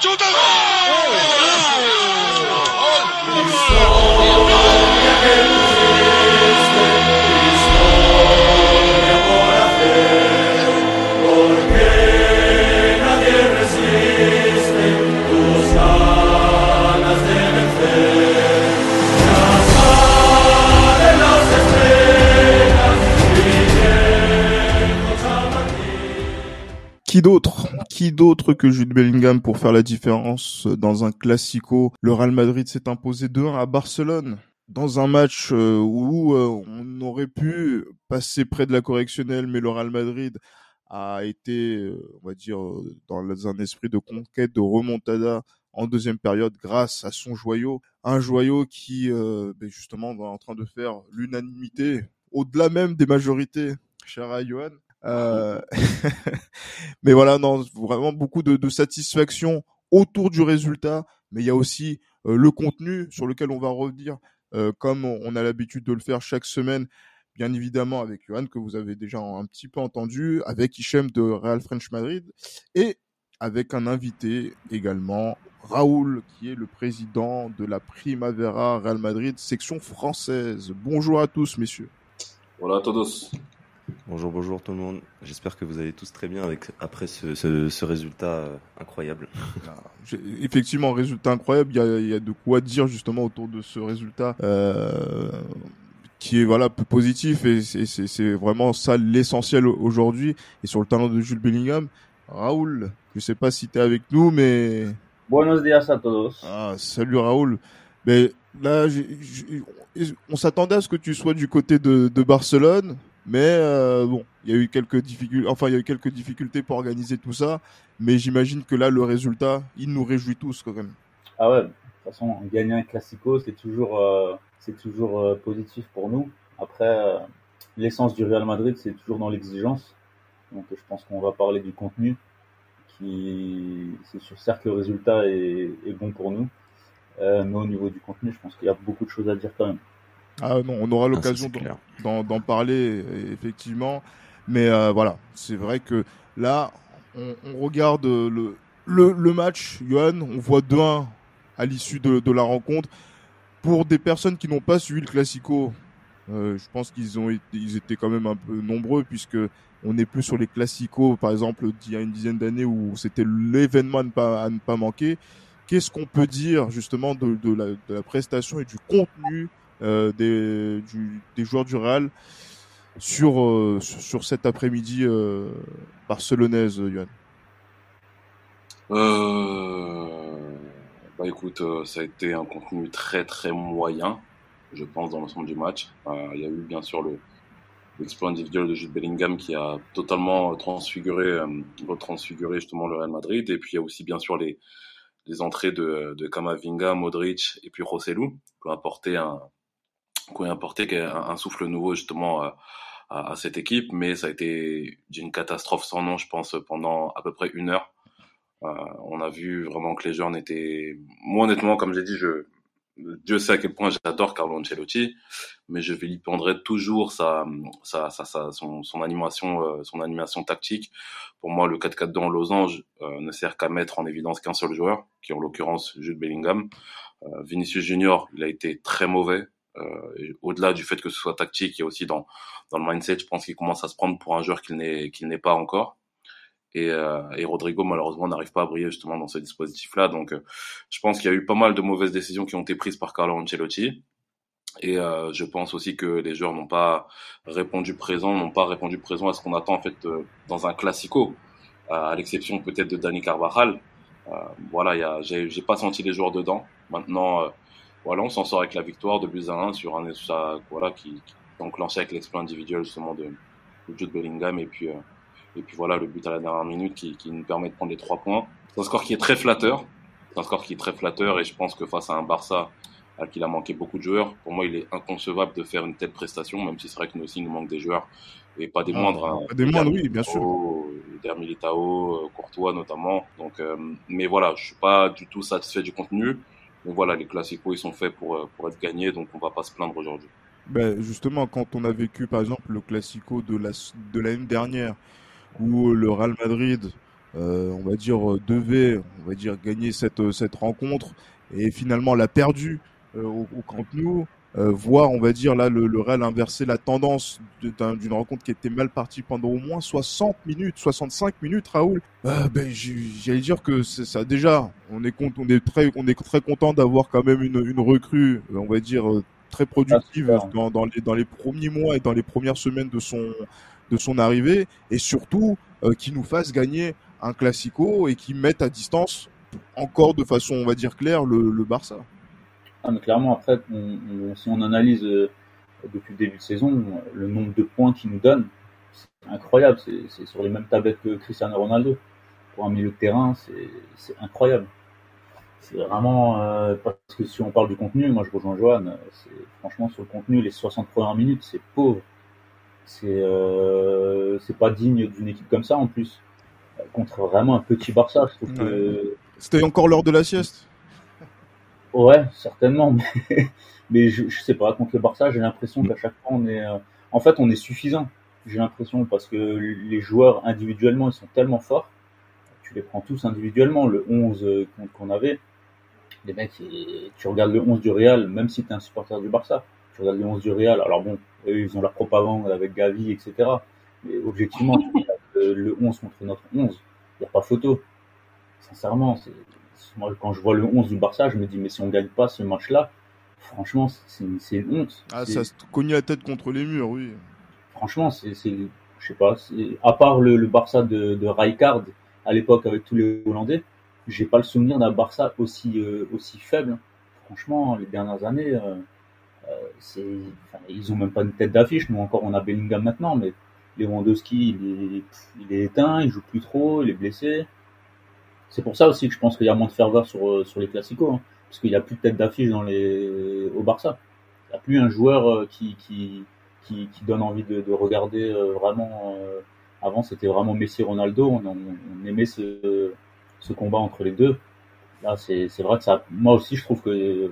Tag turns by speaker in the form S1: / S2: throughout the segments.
S1: chuta.
S2: Qui d'autre que Jude Bellingham pour faire la différence dans un classico Le Real Madrid s'est imposé 2-1 à Barcelone dans un match euh, où euh, on aurait pu passer près de la correctionnelle, mais le Real Madrid a été, euh, on va dire, dans un esprit de conquête, de remontada en deuxième période grâce à son joyau. Un joyau qui, ben justement, est en train de faire l'unanimité, au-delà même des majorités, cher à Johan. Euh... mais voilà, non, vraiment beaucoup de, satisfaction autour du résultat, mais il y a aussi euh, le contenu sur lequel on va revenir, euh, comme on a l'habitude de le faire chaque semaine, bien évidemment avec Johan, que vous avez déjà un petit peu entendu, avec Hichem de Real French Madrid, et avec un invité également, Raoul, qui est le président de la Primavera Real Madrid, section française. Bonjour à tous, messieurs.
S3: Hola a todos.
S4: Bonjour, bonjour tout le monde. J'espère que vous allez tous très bien avec, après ce, ce, ce résultat euh, incroyable.
S2: Effectivement, résultat incroyable. Il y, a, il y, a, de quoi dire justement autour de ce résultat. Euh, qui est voilà positif et c'est vraiment ça l'essentiel aujourd'hui et sur le talent de Jules Bellingham Raoul je sais pas si tu es avec nous mais
S5: Buenos días a todos
S2: ah, salut Raoul mais là j j on s'attendait à ce que tu sois du côté de, de Barcelone mais euh, bon, il y a eu quelques difficultés. Enfin, il y a eu quelques difficultés pour organiser tout ça. Mais j'imagine que là, le résultat, il nous réjouit tous quand même.
S5: Ah ouais. De toute façon, gagner un classico, c'est toujours, euh, c'est toujours euh, positif pour nous. Après, l'essence du Real Madrid, c'est toujours dans l'exigence. Donc, je pense qu'on va parler du contenu. Qui, c'est sûr, certes, le résultat est, bon pour nous. Mais au niveau du contenu, je pense qu'il y a beaucoup de choses à dire quand même.
S2: Ah non, on aura l'occasion d'en parler effectivement, mais euh, voilà, c'est vrai que là, on, on regarde le, le, le, match, Johan, on voit 2-1 à l'issue de, de, la rencontre. Pour des personnes qui n'ont pas suivi le Classico, euh, je pense qu'ils ont été, ils étaient quand même un peu nombreux puisque on n'est plus sur les Classicos, par exemple, d'il y a une dizaine d'années où c'était l'événement à ne pas, à ne pas manquer. Qu'est-ce qu'on peut dire justement de, de, la, de la prestation et du contenu des, du, des joueurs du Real sur, euh, sur cet après-midi euh, barcelonaise, Yohan
S3: euh, Bah écoute, ça a été un contenu très très moyen, je pense, dans l'ensemble du match. Il y a eu bien sûr le l'exploit individuel de Jude Bellingham qui a totalement transfiguré, retransfiguré justement le Real Madrid. Et puis il y a aussi bien sûr les, les entrées de, de Kamavinga, Modric et puis Rossellou qui ont apporté un, qui ont apporté un, souffle nouveau justement à, à, à, cette équipe, mais ça a été d'une catastrophe sans nom, je pense, pendant à peu près une heure. Euh, on a vu vraiment que les joueurs n'étaient, moi honnêtement, comme j'ai dit, je, Dieu sait à quel point j'adore Carlo Ancelotti, mais je vilipendrai toujours sa, sa, sa, sa son, son, animation, euh, son animation tactique. Pour moi, le 4-4-2 en losange euh, ne sert qu'à mettre en évidence qu'un seul joueur, qui est en l'occurrence Jude Bellingham. Euh, Vinicius Junior, il a été très mauvais. Euh, au-delà du fait que ce soit tactique, il y a aussi dans, le mindset, je pense qu'il commence à se prendre pour un joueur qu'il n'est pas encore. Et, euh, et, Rodrigo malheureusement n'arrive pas à briller justement dans ce dispositif-là. Donc, euh, je pense qu'il y a eu pas mal de mauvaises décisions qui ont été prises par Carlo Ancelotti. Et je pense aussi que les joueurs n'ont pas répondu présent, n'ont pas répondu présent à ce qu'on attend en fait dans un classico, à l'exception peut-être de Dani Carvajal. voilà, j'ai pas senti les joueurs dedans. Maintenant voilà, on s'en sort avec la victoire de buts à 1 sur un ça, voilà qui, qui enclenché avec l'exploit individuel justement de, de Jude Bellingham et puis euh, et puis voilà le but à la dernière minute qui, qui nous permet de prendre les trois points. C'est un score qui est très flatteur, c'est un score qui est très flatteur et je pense que face à un Barça à qui il a manqué beaucoup de joueurs, pour moi il est inconcevable de faire une telle prestation, même si c'est vrai que nous aussi il nous manque des joueurs et pas des ah, moindres. Hein.
S2: Des moindres, oui, bien sûr.
S3: Der Militao, Courtois notamment. Donc, euh, mais voilà, je suis pas du tout satisfait du contenu. Mais voilà, les classicos, ils sont faits pour, euh, pour être gagnés, donc on va pas se plaindre aujourd'hui.
S2: Ben justement, quand on a vécu, par exemple, le classico de la de l'année dernière, où le Real Madrid on va dire devait, dire gagner cette rencontre et finalement l'a perdu au, au Camp Nou euh, voir, on va dire, là, le, le Real inverser la tendance d'une rencontre qui était mal partie pendant au moins 60 minutes, 65 minutes, Raoul. Euh, ben, j'allais dire que c'est ça. Déjà, on est compte, on est très, on est très content d'avoir quand même une, une recrue, euh, on va dire, euh, très productive ah, dans, dans, les, dans les premiers mois et dans les premières semaines de son, de son arrivée, et surtout euh, qui nous fasse gagner un classico et qui mette à distance encore de façon, on va dire claire, le, le Barça.
S5: Ah, mais clairement, après, si on analyse euh, depuis le début de saison, le nombre de points qu'il nous donne, c'est incroyable. C'est sur les mêmes tablettes que Cristiano Ronaldo. Pour un milieu de terrain, c'est incroyable. C'est vraiment euh, parce que si on parle du contenu, moi je rejoins Johan. Franchement, sur le contenu, les 60 premières minutes, c'est pauvre. C'est euh, pas digne d'une équipe comme ça en plus. Contre vraiment un petit Barça, je trouve que.
S2: C'était encore l'heure de la sieste.
S5: Ouais, certainement, mais, je, sais pas, contre le Barça, j'ai l'impression qu'à chaque fois on est, euh, en fait, on est suffisant. J'ai l'impression parce que les joueurs individuellement, ils sont tellement forts. Tu les prends tous individuellement. Le 11 euh, qu'on avait, les mecs, tu regardes le 11 du Real, même si tu es un supporter du Barça, tu regardes le 11 du Real. Alors bon, eux, ils ont leur propagande avec Gavi, etc. Mais objectivement, le 11 contre notre 11, il n'y a pas photo. Sincèrement, c'est moi, quand je vois le 11 du Barça, je me dis, mais si on gagne pas ce match-là, franchement, c'est une honte.
S2: Ah, ça se cogne la tête contre les murs, oui.
S5: Franchement, c'est, je sais pas, à part le, le Barça de, de Rijkaard à l'époque avec tous les Hollandais, j'ai pas le souvenir d'un Barça aussi euh, aussi faible. Franchement, les dernières années, euh, euh, enfin, ils ont même pas une tête d'affiche. Nous encore, on a Bellingham maintenant, mais Lewandowski, il est, il est éteint, il joue plus trop, il est blessé. C'est pour ça aussi que je pense qu'il y a moins de ferveur sur, euh, sur les classicos, hein, parce qu'il n'y a plus de tête d'affiche dans les au Barça. Il n'y a plus un joueur euh, qui, qui, qui, qui donne envie de, de regarder euh, vraiment. avant, c'était vraiment Messi Ronaldo. On, on, aimait ce, ce combat entre les deux. Là, c'est vrai que ça. Moi aussi, je trouve que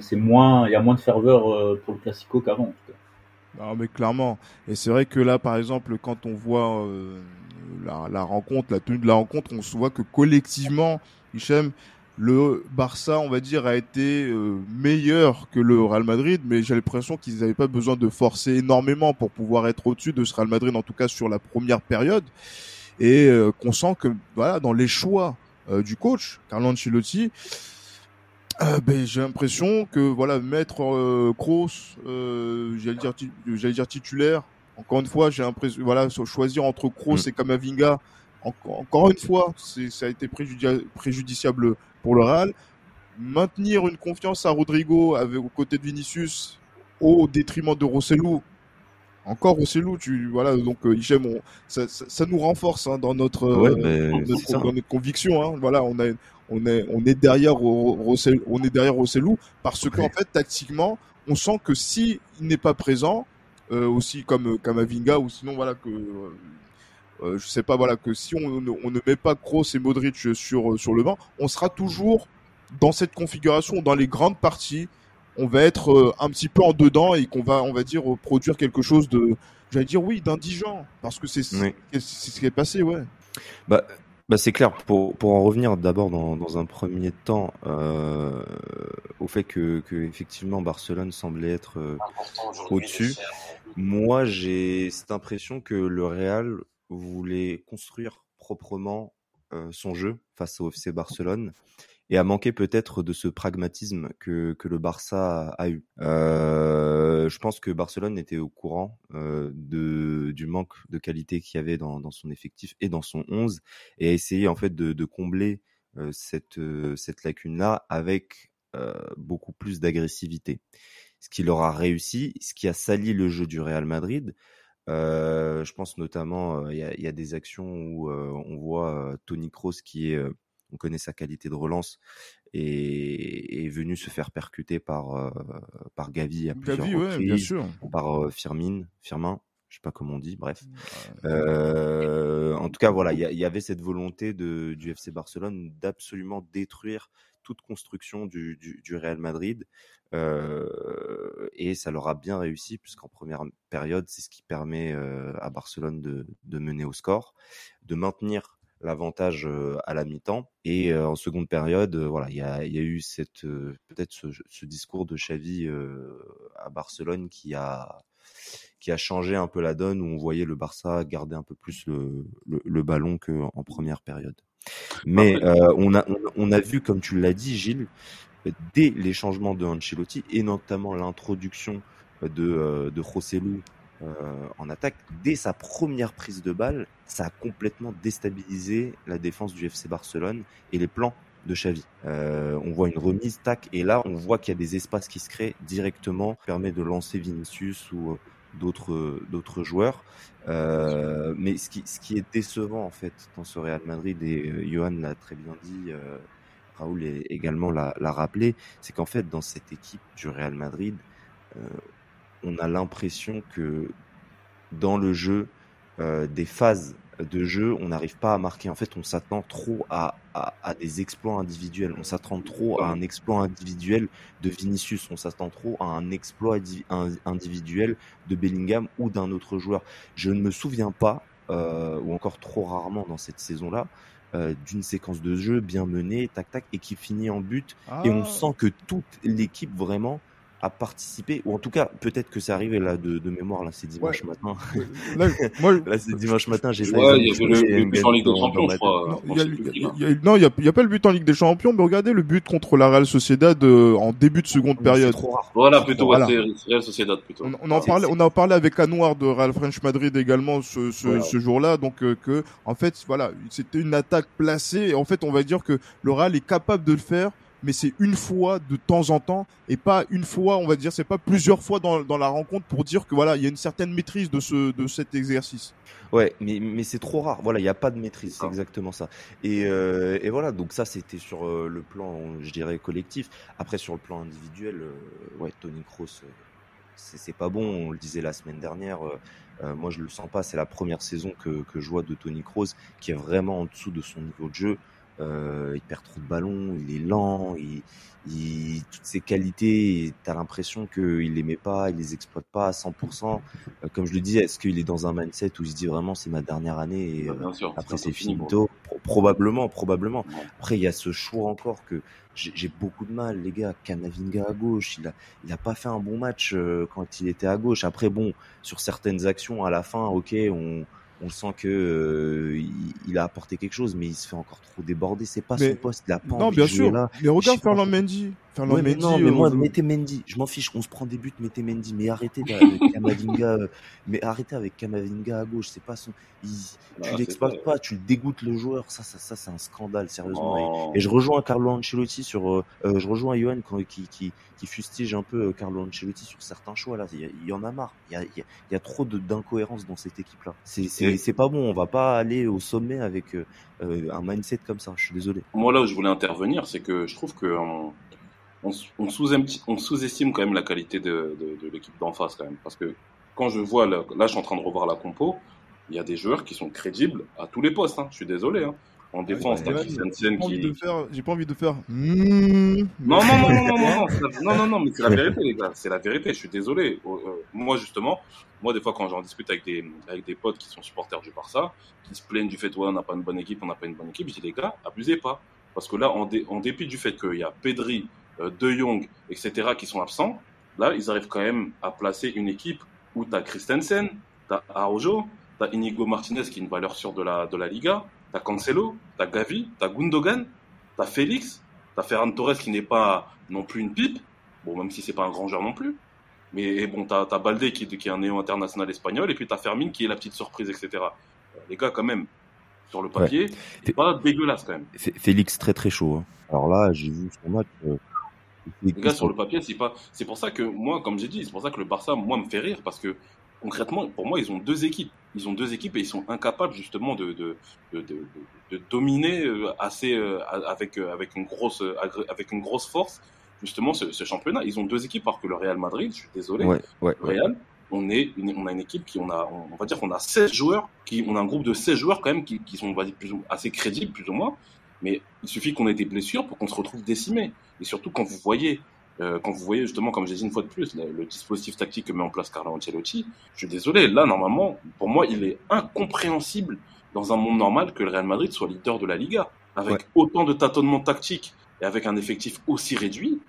S5: c'est moins. Il y a moins de ferveur pour le classico qu'avant.
S2: Non, mais clairement. Et c'est vrai que là, par exemple, quand on voit euh, la, la, rencontre, la tenue de la rencontre, on se voit que collectivement, Hichem, le Barça, on va dire, a été euh, meilleur que le Real Madrid, mais j'ai l'impression qu'ils n'avaient pas besoin de forcer énormément pour pouvoir être au-dessus de ce Real Madrid, en tout cas sur la première période, et euh, qu'on sent que voilà, dans les choix du coach, Carlo Ancelotti, euh, ben, j'ai l'impression que voilà mettre euh, Kroos, euh, j'allais dire j'allais dire titulaire. Encore une fois, j'ai l'impression voilà choisir entre Kroos mm. et Kamavinga. encore une fois, ça a été préjudiciable pour le Real. Maintenir une confiance à Rodrigo avec aux côtés de Vinicius au détriment de Rossellou. Encore Rossellou, tu voilà donc euh, Hichem, ça, ça, ça, nous renforce hein, dans notre,
S4: ouais, euh,
S2: notre, dans notre conviction. Hein, voilà, on a on est on est derrière Rossellou, on est derrière Rossellou parce qu'en fait tactiquement, on sent que si il n'est pas présent, aussi comme Kamavinga ou sinon voilà que euh, je sais pas voilà que si on, on ne met pas Kroos et Modric sur sur le banc, on sera toujours dans cette configuration dans les grandes parties. On va être un petit peu en dedans et qu'on va on va dire produire quelque chose de j'allais dire oui d'indigent parce que c'est c'est ce qui est passé ouais.
S4: Bah bah c'est clair. Pour, pour en revenir d'abord dans, dans un premier temps euh, au fait que, que effectivement Barcelone semblait être euh, au-dessus. Moi, j'ai cette impression que le Real voulait construire proprement euh, son jeu face au FC Barcelone et a manqué peut-être de ce pragmatisme que, que le Barça a eu. Euh, je pense que Barcelone était au courant euh, de, du manque de qualité qu'il y avait dans, dans, son effectif et dans son 11 et a essayé en fait de, de combler euh, cette, euh, cette lacune-là avec euh, beaucoup plus d'agressivité. Ce qui leur a réussi, ce qui a sali le jeu du Real Madrid. je pense notamment, il y a, y, a, des actions où on voit Tony Kroos qui est on connaît sa qualité de relance et est venu se faire percuter par euh, par Gavi à plusieurs Gavi, reprises, bien sûr. par euh, Firmin, Firmin, je sais pas comment on dit, bref. Euh, en tout cas, voilà, il y, y, avait cette volonté de, du FC Barcelone d'absolument détruire toute construction du, du, du Real Madrid. Euh, et ça leur a bien réussi puisqu'en première période, c'est ce qui permet euh, à Barcelone de, de, mener au score, de maintenir l'avantage à la mi-temps. Et en seconde période, voilà, il y a, y a, eu cette peut-être ce, ce, discours de Xavi à Barcelone qui a qui a changé un peu la donne où on voyait le Barça garder un peu plus le, le, le ballon qu'en première période. Mais on, a, on, a vu, comme tu l'as dit, Gilles, dès les changements de Ancelotti et notamment l'introduction de, de Joselu euh, en attaque, dès sa première prise de balle, ça a complètement déstabilisé la défense du FC Barcelone et les plans de Xavi. Euh, on voit une remise, tac, et là on voit qu'il y a des espaces qui se créent directement, permet de lancer Vinicius ou euh, d'autres d'autres joueurs. Euh, mais ce qui ce qui est décevant en fait dans ce Real Madrid et Johan l'a très bien dit, Raoul également l'a rappelé, c'est qu'en fait dans cette équipe du Real Madrid, on a l'impression que dans le jeu, euh, des phases de jeu, on n'arrive pas à marquer. En fait, on s'attend trop à, des exploits individuels. On s'attend trop à un exploit individuel de Vinicius. On s'attend trop à un exploit individuel de Bellingham ou d'un autre joueur. Je ne me souviens pas, euh, ou encore trop rarement dans cette saison-là, euh, d'une séquence de jeu bien menée, tac tac, et qui finit en but. Et on ah. sent que toute l'équipe vraiment à participer, ou en tout cas, peut-être que c'est arrivé là de, de mémoire, là c'est dimanche matin. Là, moi, là c'est dimanche matin, j'ai
S3: ouais, il y avait le, but en Ligue des Champions, je crois. Non,
S2: il n'y a, pas le but en Ligue des Champions, mais regardez le but contre la Real Sociedad euh, en début de seconde période.
S3: Trop rare. Voilà, plutôt, voilà. Real Sociedad plutôt.
S2: On, on en parlait, on a parlé avec Anouar de Real French Madrid également ce, ce, ce jour-là, donc euh, que, en fait, voilà, c'était une attaque placée, et en fait, on va dire que le Real est capable de le faire mais c'est une fois de temps en temps et pas une fois, on va dire, c'est pas plusieurs fois dans, dans la rencontre pour dire que voilà, il y a une certaine maîtrise de ce de cet exercice.
S4: Ouais, mais mais c'est trop rare. Voilà, il n'y a pas de maîtrise, c'est exactement ça. Et euh, et voilà, donc ça c'était sur euh, le plan, je dirais collectif. Après sur le plan individuel, euh, ouais, Tony Kroos, c'est pas bon. On le disait la semaine dernière. moi, je le sens pas. C'est la première saison que, que je vois de Tony Kroos qui est vraiment en dessous de son niveau de jeu. Euh, il perd trop de ballons, il est lent, il, il, toutes ses qualités, tu as l'impression qu'il les met pas, il les exploite pas à 100%. Euh, comme je le disais, est-ce qu'il est dans un mindset où il se dit vraiment c'est ma dernière année et bah, euh, après c'est finito Probablement, probablement. Après, il y a ce choix encore que j'ai beaucoup de mal, les gars. Kamavinga à gauche, il a, il a pas fait un bon match euh, quand il était à gauche. Après, bon, sur certaines actions, à la fin, ok, on, on sent que euh, il, a apporté quelque chose, mais il se fait encore trop déborder. C'est pas son poste, il a pas
S2: non, bien sûr. Là. Mais regarde Ferland Mendy.
S4: Ouais, mais non, mais moi, euh, mettez Mendy. Je m'en fiche. On se prend des buts, mettez Mendy. Mais arrêtez avec Kamavinga. Euh, mais arrêtez avec Kamavinga à gauche. C'est pas son. tu l'exploites pas, tu dégoûtes le joueur. Ça, ça, ça, c'est un scandale, sérieusement. Et, je rejoins Carlo Ancelotti sur. je rejoins Johan qui, qui, qui fustige un peu Carlo Ancelotti sur certains choix là. Il y, en a marre. Il y a, il y a trop d'incohérences dans cette équipe là. C'est c'est pas bon. On va pas aller au sommet avec euh, euh, un mindset comme ça. Je suis désolé.
S3: Moi là où je voulais intervenir, c'est que je trouve que on, on sous-estime quand même la qualité de, de, l'équipe d'en face quand même, parce que quand je vois là, je suis en train de revoir la compo. Il y a des joueurs qui sont crédibles à tous les postes. Hein. Je suis désolé. Hein. En défense, t'as Christensen
S2: qui. J'ai pas envie de faire.
S3: Non, non, non, non, non, non, non, non, non, mais c'est la vérité, les gars. C'est la vérité. Je suis désolé. Moi, justement, moi, des fois, quand j'en discute avec des, avec des potes qui sont supporters du Barça, qui se plaignent du fait, ouais, on n'a pas une bonne équipe, on n'a pas une bonne équipe, je dis, les gars, abusez pas. Parce que là, en, en dépit du fait qu'il y a Pedri, De Jong, etc., qui sont absents, là, ils arrivent quand même à placer une équipe où tu as Christensen, tu as Araujo, tu as Inigo Martinez, qui est une valeur sûre de la, de la Liga, tu as Cancelo, tu as Gavi, tu as Gundogan, tu as Félix, tu as Ferran Torres, qui n'est pas non plus une pipe, bon, même si c'est pas un grand joueur non plus, mais bon, t'as as Balde qui, qui, est un néo international espagnol, et puis t'as Fermin qui est la petite surprise, etc. Euh, les gars, quand même, sur le papier, c'est pas dégueulasse quand même.
S4: Félix très très chaud. Hein. Alors là, j'ai vu son match. Euh,
S3: les gars, sur le papier, c'est pas. C'est pour ça que moi, comme j'ai dit, c'est pour ça que le Barça, moi, me fait rire parce que concrètement, pour moi, ils ont deux équipes. Ils ont deux équipes et ils sont incapables justement de de, de, de, de dominer euh, assez avec avec une grosse avec une grosse force justement ce, championnat. Ils ont deux équipes, alors que le Real Madrid, je suis désolé, le Real, on est on a une équipe qui on a on va dire qu'on a 16 joueurs qui on a un groupe de 16 joueurs quand même qui, qui sont plus assez crédibles plus ou moins mais il suffit qu'on ait des blessures pour qu'on se retrouve décimé et surtout quand vous voyez euh, quand vous voyez justement comme j'ai dit une fois de plus le, dispositif tactique que met en place Carlo Ancelotti je suis désolé là normalement pour moi il est incompréhensible dans un monde normal que le Real Madrid soit leader de la Liga, avec autant de tâtonnements tactiques et avec un effectif aussi réduit.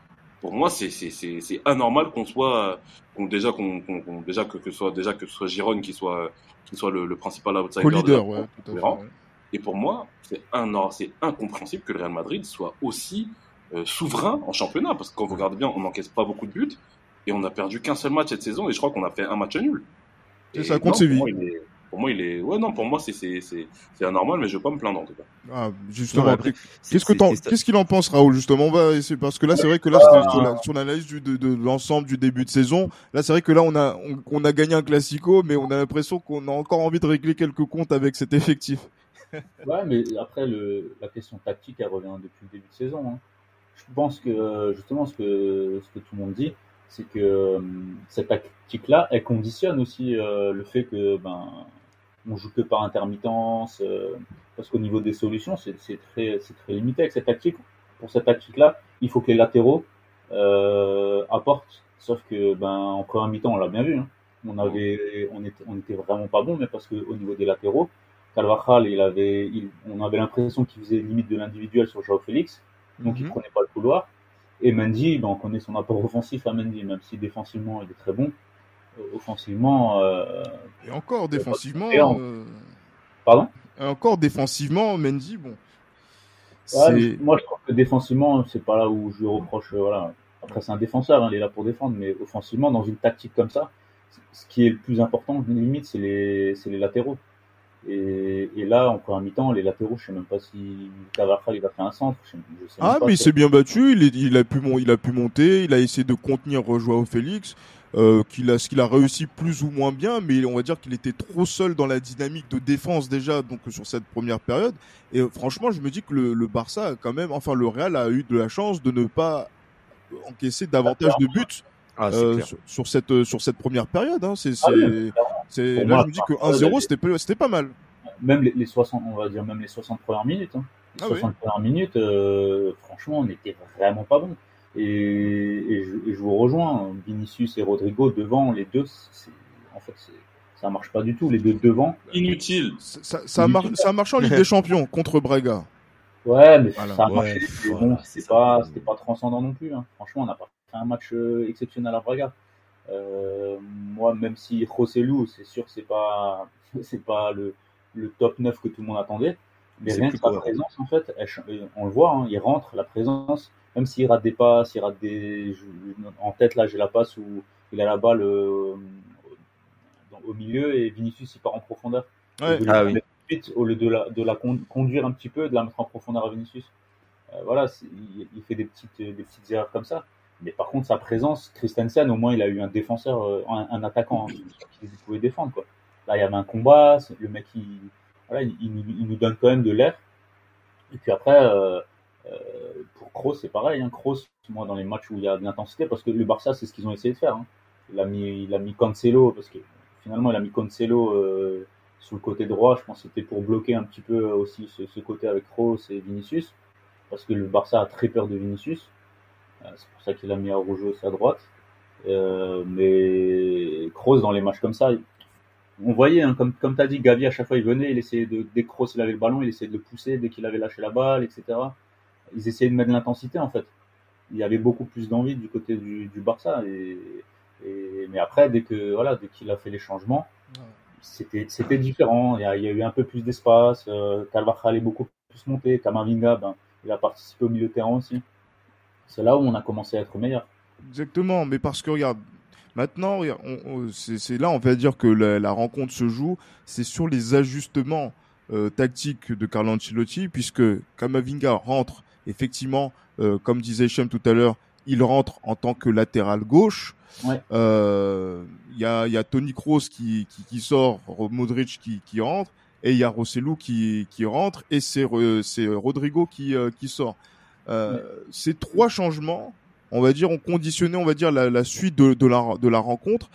S3: Pour moi, c'est c'est anormal qu'on soit qu'on déjà qu'on déjà que, que soit déjà que ce soit Giron qui soit qui soit le, principal outsider.
S2: leader, ouais, tout à fait,
S3: Et pour moi, c'est un c'est incompréhensible que le Real Madrid soit aussi euh, souverain en championnat parce que quand vous regardez bien, on n'encaisse pas beaucoup de buts et on a perdu qu'un seul match cette saison et je crois qu'on a fait un match nul.
S2: Ça contre Séville.
S3: Pour moi, il est. Ouais, non, pour moi, c'est c'est anormal, mais je vais pas me plaindre en tout cas.
S2: Ah, justement. Qu'est-ce que qu'est-ce qu'il en pense, Raoul Justement, on va parce que là, c'est vrai que là, ah. sur l'analyse de, de, l'ensemble du début de saison, là, c'est vrai que là, on a on, a gagné un classico, mais on a l'impression qu'on a encore envie de régler quelques comptes avec cet effectif.
S5: ouais, mais après, le, la question tactique, elle revient depuis le début de saison. Hein. Je pense que justement, ce que ce que tout le monde dit, c'est que euh, cette tactique-là, elle conditionne aussi euh, le fait que ben on joue que par intermittence, euh, parce qu'au niveau des solutions, c'est très, limité avec cette tactique. Pour cette tactique-là, il faut que les latéraux apportent. Sauf que, ben, en première mi-temps, on l'a bien vu. Hein. On avait, on était, vraiment pas bon, mais parce qu'au niveau des latéraux, avait, on avait l'impression qu'il faisait limite de l'individuel sur Joao Félix, donc il mhm. prenait pas le couloir. Et Mendy, ben, on connaît son apport offensif à Mendy, même si défensivement il est très bon offensivement. Euh,
S2: et encore défensivement. Euh,
S5: Pardon
S2: et Encore défensivement, Mendy, bon.
S5: moi, je trouve que défensivement, c'est pas là où je lui reproche. Euh, voilà. Après, c'est un défenseur, hein, il est là pour défendre, mais offensivement, dans une tactique comme ça, ce qui est le plus important, limite, c'est les, les latéraux. Et, et, là, en première mi-temps, les latéraux, je sais même pas si Carvajal il a fait un centre.
S2: ah, mais il s'est bien battu. Il, il, a pu, il a pu monter. Il a essayé de contenir Joao Félix euh, qu'il a, ce qu'il a réussi plus ou moins bien, mais on va dire qu'il était trop seul dans la dynamique de défense déjà, donc sur cette première période. Et euh, franchement, je me dis que le, le Barça, quand même, enfin le Real a eu de la chance de ne pas encaisser davantage de buts. Ah, euh, sur, cette sur cette première période hein. c'est ah c'est là je me dis que 1-0 c'était c'était pas mal
S5: même les, les, 60 on va dire même les 60 premières minutes hein. les ah 60 premières minutes euh, franchement on était vraiment pas bon et, je, vous rejoins, Vinicius et Rodrigo devant, les deux, en fait, ça marche pas du tout. Les deux devant.
S3: Inutile.
S2: Ça, ça, ça a marché en Ligue des Champions contre Braga.
S5: Ouais, mais ça a marché. bon, c'était pas, c'était pas transcendant non plus. Hein. Franchement, on n'a pas fait un match euh, exceptionnel à Braga. Euh, moi, même si Lou, c'est sûr, c'est pas, c'est pas le, le top 9 que tout le monde attendait. Mais rien que sa présence, en fait, on le voit, hein, il rentre, la présence, même s'il rate des passes, il rate des. En tête, là, j'ai la passe où il a la balle euh, au milieu et Vinicius, il part en profondeur.
S2: Ouais. Ah,
S5: oui. au lieu de la, de la conduire un petit peu, de la mettre en profondeur à Vinicius. Euh, voilà, il, fait des petites, des petites erreurs comme ça. Mais par contre, sa présence, Christensen, au moins, il a eu un défenseur, euh, un, attaquant hein, qui, pouvait défendre. Quoi. Là, il y avait un combat, le mec, il, voilà, il, il, nous donne quand même de l'air. Et puis après, euh, euh, pour Kroos, c'est pareil. Hein. Kroos, moi, dans les matchs où il y a de l'intensité, parce que le Barça, c'est ce qu'ils ont essayé de faire. Hein. Il, a mis, il a mis Cancelo, parce que finalement, il a mis Cancelo euh, sur le côté droit. Je pense que c'était pour bloquer un petit peu aussi ce, côté avec Kroos et Vinicius, parce que le Barça a très peur de Vinicius. Euh, c'est pour ça qu'il a mis Araujo aussi à droite. Euh, mais Kroos, dans les matchs comme ça, on voyait, hein, comme, comme tu as dit, Gavi, à chaque fois, il venait, il essayait de, dès que Kroos avait le ballon, il essayait de le pousser dès qu'il avait lâché la balle, etc ils essayaient de mettre l'intensité en fait. Il y avait beaucoup plus d'envie du côté du, Barça. Mais après, dès que voilà, dès qu'il a fait les changements, c'était c'était différent. Il y, a, il y, a, eu un peu plus d'espace. Euh, Calvajal est beaucoup plus monté. Kamavinga, ben, il a participé au milieu de terrain aussi. C'est là où on a commencé à être meilleur.
S2: Exactement, mais parce que regarde, maintenant, c'est là on va dire que la, la rencontre se joue, c'est sur les ajustements euh, tactiques de Carlo Ancelotti, puisque Kamavinga rentre effectivement, euh, comme disait Shem tout à l'heure, il rentre en tant que latéral gauche. Il euh, y, a, y a Tony Kroos qui, qui, qui, sort, Modric qui, qui rentre, et il y a Rossellou qui, qui rentre, et c'est Rodrigo qui, euh, qui sort. Euh, Ces trois changements, on va dire, ont conditionné, on va dire, la, la suite de, de, la, de la rencontre.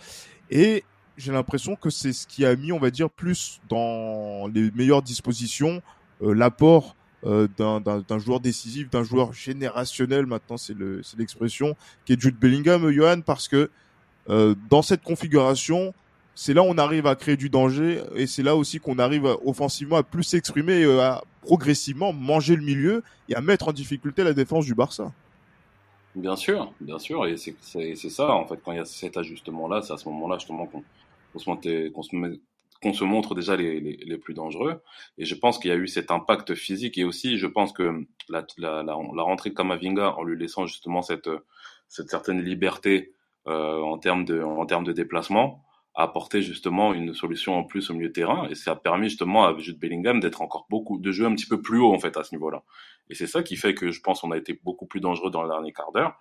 S2: Et j'ai l'impression que c'est ce qui a mis, on va dire, plus dans les meilleures dispositions euh, l'apport euh, d'un joueur décisif, d'un joueur générationnel, maintenant c'est l'expression, qui est Jude Bellingham, Johan, parce que euh, dans cette configuration, c'est là où on arrive à créer du danger et c'est là aussi qu'on arrive offensivement à plus s'exprimer, à progressivement manger le milieu et à mettre en difficulté la défense du Barça.
S3: Bien sûr, bien sûr, et c'est ça en fait quand il y a cet ajustement là, c'est à ce moment-là justement qu'on se, montre déjà les, plus dangereux. Et je pense qu'il y a eu cet impact physique et aussi je pense que la, la, la, la rentrée de Kamavinga en lui laissant justement cette, cette certaine liberté euh, en termes de en termes de déplacement a apporté justement une solution en plus au milieu de terrain et ça a permis justement à Jude Bellingham d'être encore beaucoup de jouer un petit peu plus haut en fait à ce niveau-là. Et c'est ça qui fait que je pense qu'on a été beaucoup plus dangereux dans le dernier quart d'heure.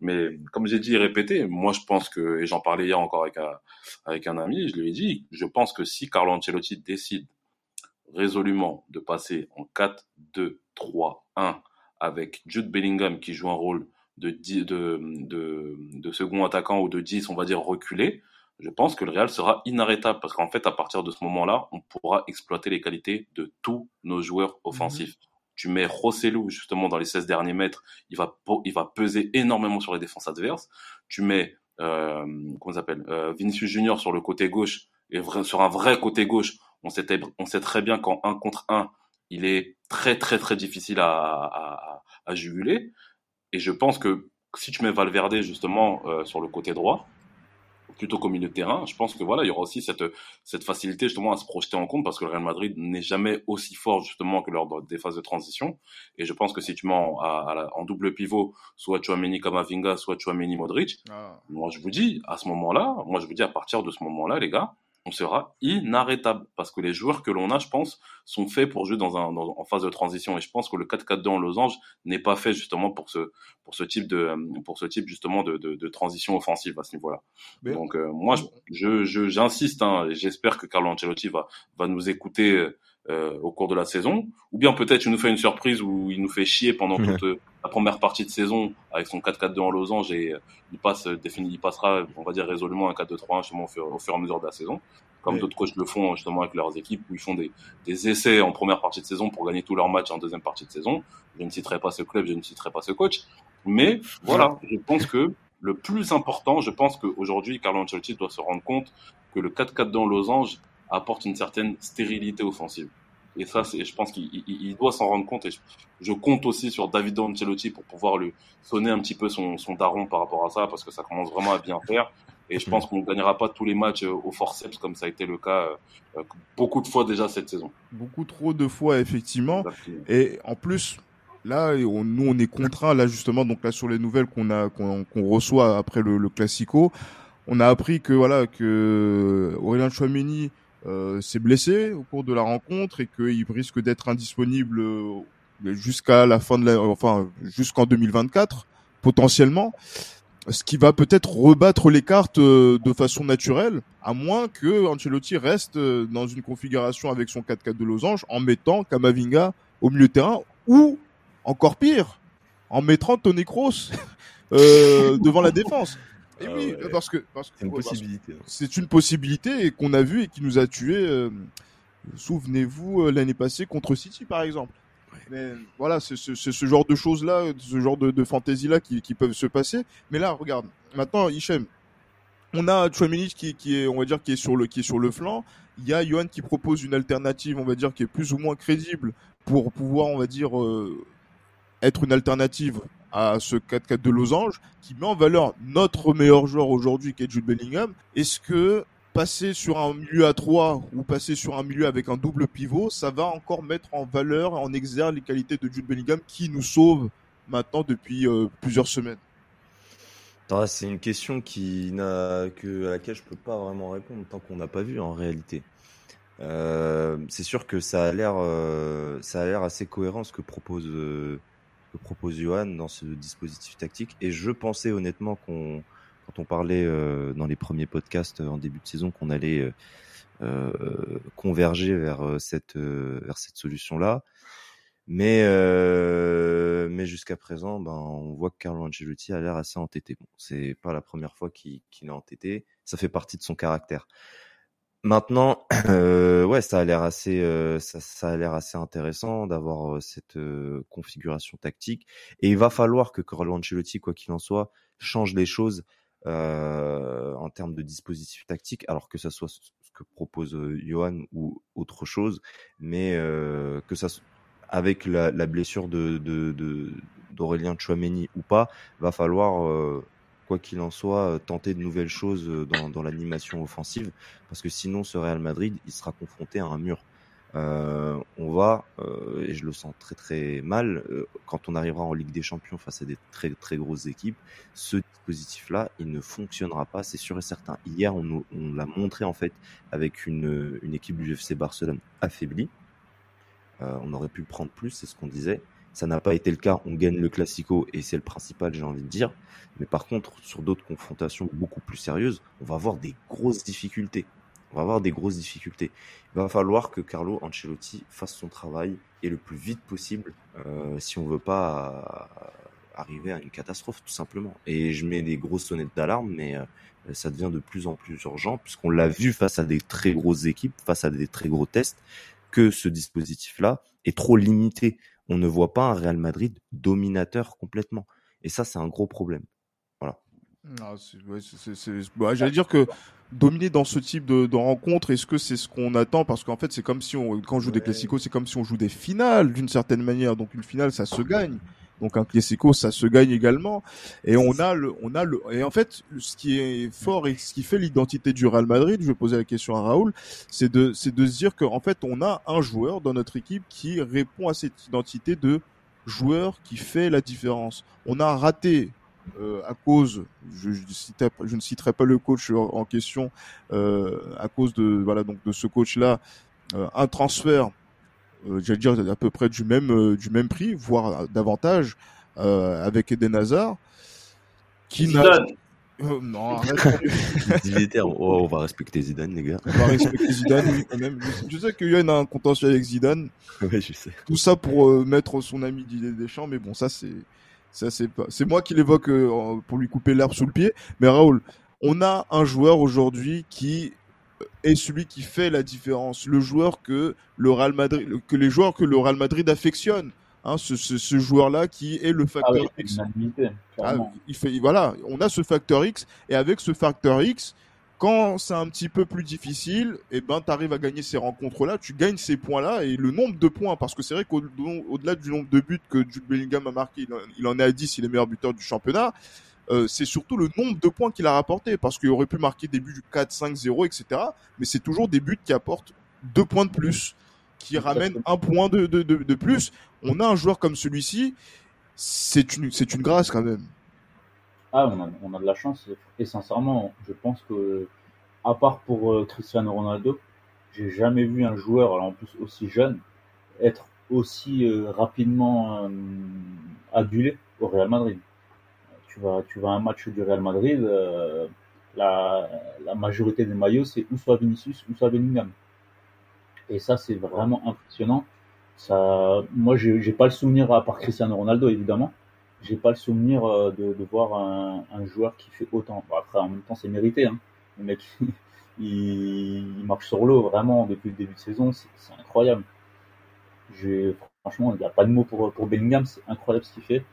S3: Mais comme j'ai dit et répété, moi je pense que et j'en parlais hier encore avec un avec un ami, je lui ai dit, je pense que si Carlo Ancelotti décide résolument de passer en 4 2 3 1 avec Jude Bellingham qui joue un rôle de, de, de, de second attaquant ou de 10, on va dire reculé, je pense que le Real sera inarrêtable parce qu'en fait, à partir de ce moment-là, on pourra exploiter les qualités de tous nos joueurs offensifs. Mhm. Tu mets Rossellou justement dans les 16 derniers mètres, il va, il va peser énormément sur les défenses adverses. Tu mets, euh, comment s'appelle, euh, Vinicius Junior sur le côté gauche et sur un vrai côté gauche. On sait, on sait très bien qu'en 1 contre 1, il est très très très difficile à, à, à, juguler. Et je pense que si tu mets Valverde justement euh, sur le côté droit, plutôt qu'au milieu de terrain. Je pense que voilà, il y aura aussi cette cette facilité justement à se projeter en compte parce que le Real Madrid n'est jamais aussi fort justement que lors des phases de transition. Et je pense que si tu mets en, en double pivot, soit Chouameni Kamavinga, soit Chouameni Modric, ah. moi je vous dis à ce moment-là, moi je vous dis à partir de ce moment-là, les gars, on sera inarrêtable parce que les joueurs que l'on a, je pense, sont faits pour jouer dans un en phase de transition et je pense que le 4-4-2 en losange n'est pas fait justement pour ce pour ce type de pour ce type justement de, de, de transition offensive à ce niveau-là. Donc euh, moi je j'insiste hein, et j'espère que Carlo Ancelotti va va nous écouter euh, au cours de la saison, ou bien peut-être il nous fait une surprise où il nous fait chier pendant toute euh, la première partie de saison avec son 4-4-2 en losange et euh, il passe défini, il passera, on va dire résolument un 4-2-3-1 justement au fur, au fur, et à mesure de la saison, comme d'autres coachs le font justement avec leurs équipes où ils font des, des, essais en première partie de saison pour gagner tous leurs matchs en deuxième partie de saison. Je ne citerai pas ce club, je ne citerai pas ce coach, mais voilà, je pense que le plus important, je pense qu'aujourd'hui Carlo Ancelotti doit se rendre compte que le 4-4-2 en losange apporte une certaine stérilité offensive. Et ça, c'est, je pense qu'il doit s'en rendre compte. Et je, compte aussi sur David Ancelotti pour pouvoir lui sonner un petit peu son, son daron par rapport à ça, parce que ça commence vraiment à bien faire. Et je pense qu'on ne gagnera pas tous les matchs euh, au forceps comme ça a été le cas euh, beaucoup de fois déjà cette saison.
S2: Beaucoup trop de fois, effectivement. Et en plus, là, nous, on est contraint, là, justement, donc là, sur les nouvelles qu'on a, qu'on reçoit après le, le Classico, on a appris que, voilà, que Aurélien Chouameni, euh, s'est blessé au cours de la rencontre et qu'il risque d'être indisponible euh, jusqu'à la fin de la, enfin jusqu'en 2024 potentiellement, ce qui va peut-être rebattre les cartes euh, de façon naturelle, à moins que Ancelotti reste dans une configuration avec son 4-4 de losange en mettant Kamavinga au milieu de terrain ou encore pire, en mettant Tony Kroos devant la défense. Et ah oui, parce que c'est une possibilité. C'est une possibilité qu'on a vu et qui nous a tué. Euh, souvenez-vous euh, l'année passée contre City par exemple. Mais voilà, c'est ce genre de choses là, ce genre de, de fantaisie là qui, qui, peuvent se passer. Mais là, regarde, maintenant Hichem, on a Chouamini qui, qui est, on va dire, qui est sur le qui est sur le flanc. Il y a Johan qui propose une alternative, on va dire, qui est plus ou moins crédible pour pouvoir, on va dire, euh, être une alternative à ce 4-4 de losange qui met en valeur notre meilleur joueur aujourd'hui qui est Jude Bellingham. Est-ce que passer sur un milieu à 3 ou passer sur un milieu avec un double pivot, ça va encore mettre en valeur, en exergue les qualités de Jude Bellingham qui nous sauve maintenant depuis euh, plusieurs semaines?
S4: C'est une question qui n'a que à laquelle je peux pas vraiment répondre tant qu'on n'a pas vu en réalité. Euh, c'est sûr que ça a l'air, euh, ça a l'air assez cohérent ce que propose propose Johan dans ce dispositif tactique. Et je pensais honnêtement qu'on, quand on parlait euh, dans les premiers podcasts en début de saison, qu'on allait euh, euh, converger vers cette vers cette solution-là. Mais mais jusqu'à présent, ben on voit que Carlo Ancelotti a l'air assez entêté. Bon, c'est pas la première fois qu'il est entêté. Ça fait partie de son caractère. Maintenant, euh, ouais, ça a l'air assez, euh, ça, ça, a l'air assez intéressant d'avoir euh, cette euh, configuration tactique. Et il va falloir que Carlo Ancelotti, quoi qu'il en soit, change les choses en termes de dispositif tactique, alors que ça soit ce que propose Johan ou autre chose, mais que ça avec la, blessure de d'Aurélien Chouameni ou pas, va falloir quoi qu'il en soit, tenter de nouvelles choses dans, dans l'animation offensive, parce que sinon ce Real Madrid, il sera confronté à un mur. Euh, on va, euh, et je le sens très très mal, euh, quand on arrivera en Ligue des Champions face à des très très grosses équipes, ce dispositif-là, il ne fonctionnera pas, c'est sûr et certain. Hier, on, on l'a montré en fait avec une, une équipe du FC Barcelone affaiblie. on aurait pu prendre plus, c'est ce qu'on disait. Ça n'a pas été le cas. On gagne le Classico et c'est le principal, j'ai envie de dire. Mais par contre, sur d'autres confrontations beaucoup plus sérieuses, on va avoir des grosses difficultés. On va avoir des grosses difficultés. Il va falloir que Carlo Ancelotti fasse son travail et le plus vite possible euh, si on veut pas arriver à une catastrophe tout simplement. Et je mets des grosses sonnettes d'alarme, mais euh, ça devient de plus en plus urgent puisqu'on l'a vu face à des très grosses équipes, face à des très gros tests, que ce dispositif-là est trop limité on ne voit pas un Real Madrid dominateur complètement. Et ça, c'est un gros problème. Voilà.
S2: Ah, bah, j'allais dire que dominer dans ce type de, rencontre, est-ce que c'est ce qu'on attend? Parce qu'en fait, c'est comme si on, quand on joue des classicos, c'est comme si on joue des finales d'une certaine manière. Donc une finale, ça se gagne. Donc un classico, ça se gagne également. Et on a le, on a le, et en fait, ce qui est fort et ce qui fait l'identité du Real Madrid, je vais poser la question à Raoul, c'est de, c'est de se dire qu'en fait, on a un joueur dans notre équipe qui répond à cette identité de joueur qui fait la différence. On a raté euh, à cause, je, je, ne citerai pas le coach en, question, euh, à cause de voilà donc de ce coach-là, euh, un transfert j'allais dire à peu près du même euh, du même prix, voire davantage, euh, avec Eden Hazard,
S3: qui n'a
S2: non,
S4: oh, on va respecter Zidane, les gars.
S2: On va respecter Zidane, oui, quand même. Je, sais que Yann a un contentieux avec Zidane.
S4: Oui, je sais.
S2: Tout ça pour mettre son ami Didier Deschamps, mais bon, ça c'est, ça c'est pas, c'est moi qui l'évoque pour lui couper l'herbe sous le pied. Mais Raoul, on a un joueur aujourd'hui qui est celui qui fait la différence, le joueur que le Real Madrid, que les joueurs que le Real Madrid affectionne. Hein, ce, ce, joueur-là qui est le facteur
S5: ah
S2: X.
S5: Ah,
S2: il fait, voilà, on a ce facteur X et avec ce facteur X, quand c'est un petit peu plus difficile, et eh ben arrives à gagner ces rencontres-là, tu gagnes ces points-là et le nombre de points, parce que c'est vrai qu'au-delà du nombre de buts que Jude Bellingham a marqué, il en est à 10, il est meilleur buteur du championnat. Euh, c'est surtout le nombre de points qu'il a rapporté parce qu'il aurait pu marquer des buts 4, 5, 0, etc. Mais c'est toujours des buts qui apportent deux points de plus, qui ramènent un point de, de, de, plus. On a un joueur comme celui-ci, c'est une, c'est une grâce quand même.
S5: Ah, on a, on a de la chance. Et sincèrement, je pense que, à part pour euh, Cristiano Ronaldo, j'ai jamais vu un joueur, en plus aussi jeune, être aussi euh, rapidement adulé au Real Madrid tu vas, tu à un match du Real Madrid, euh, la, majorité des maillots, c'est ou soit Vinicius ou soit Bellingham. Et ça, c'est vraiment impressionnant. Ça, moi, j'ai pas le souvenir, à part Cristiano Ronaldo, évidemment, j'ai pas le souvenir euh, de, voir un, joueur qui fait autant. Après, en même temps, c'est mérité. Hein. Le mec, il, il marche sur l'eau vraiment depuis le début de saison, c'est incroyable. Franchement, il n'y a pas de mots pour, pour Bellingham, c'est incroyable ce qu'il fait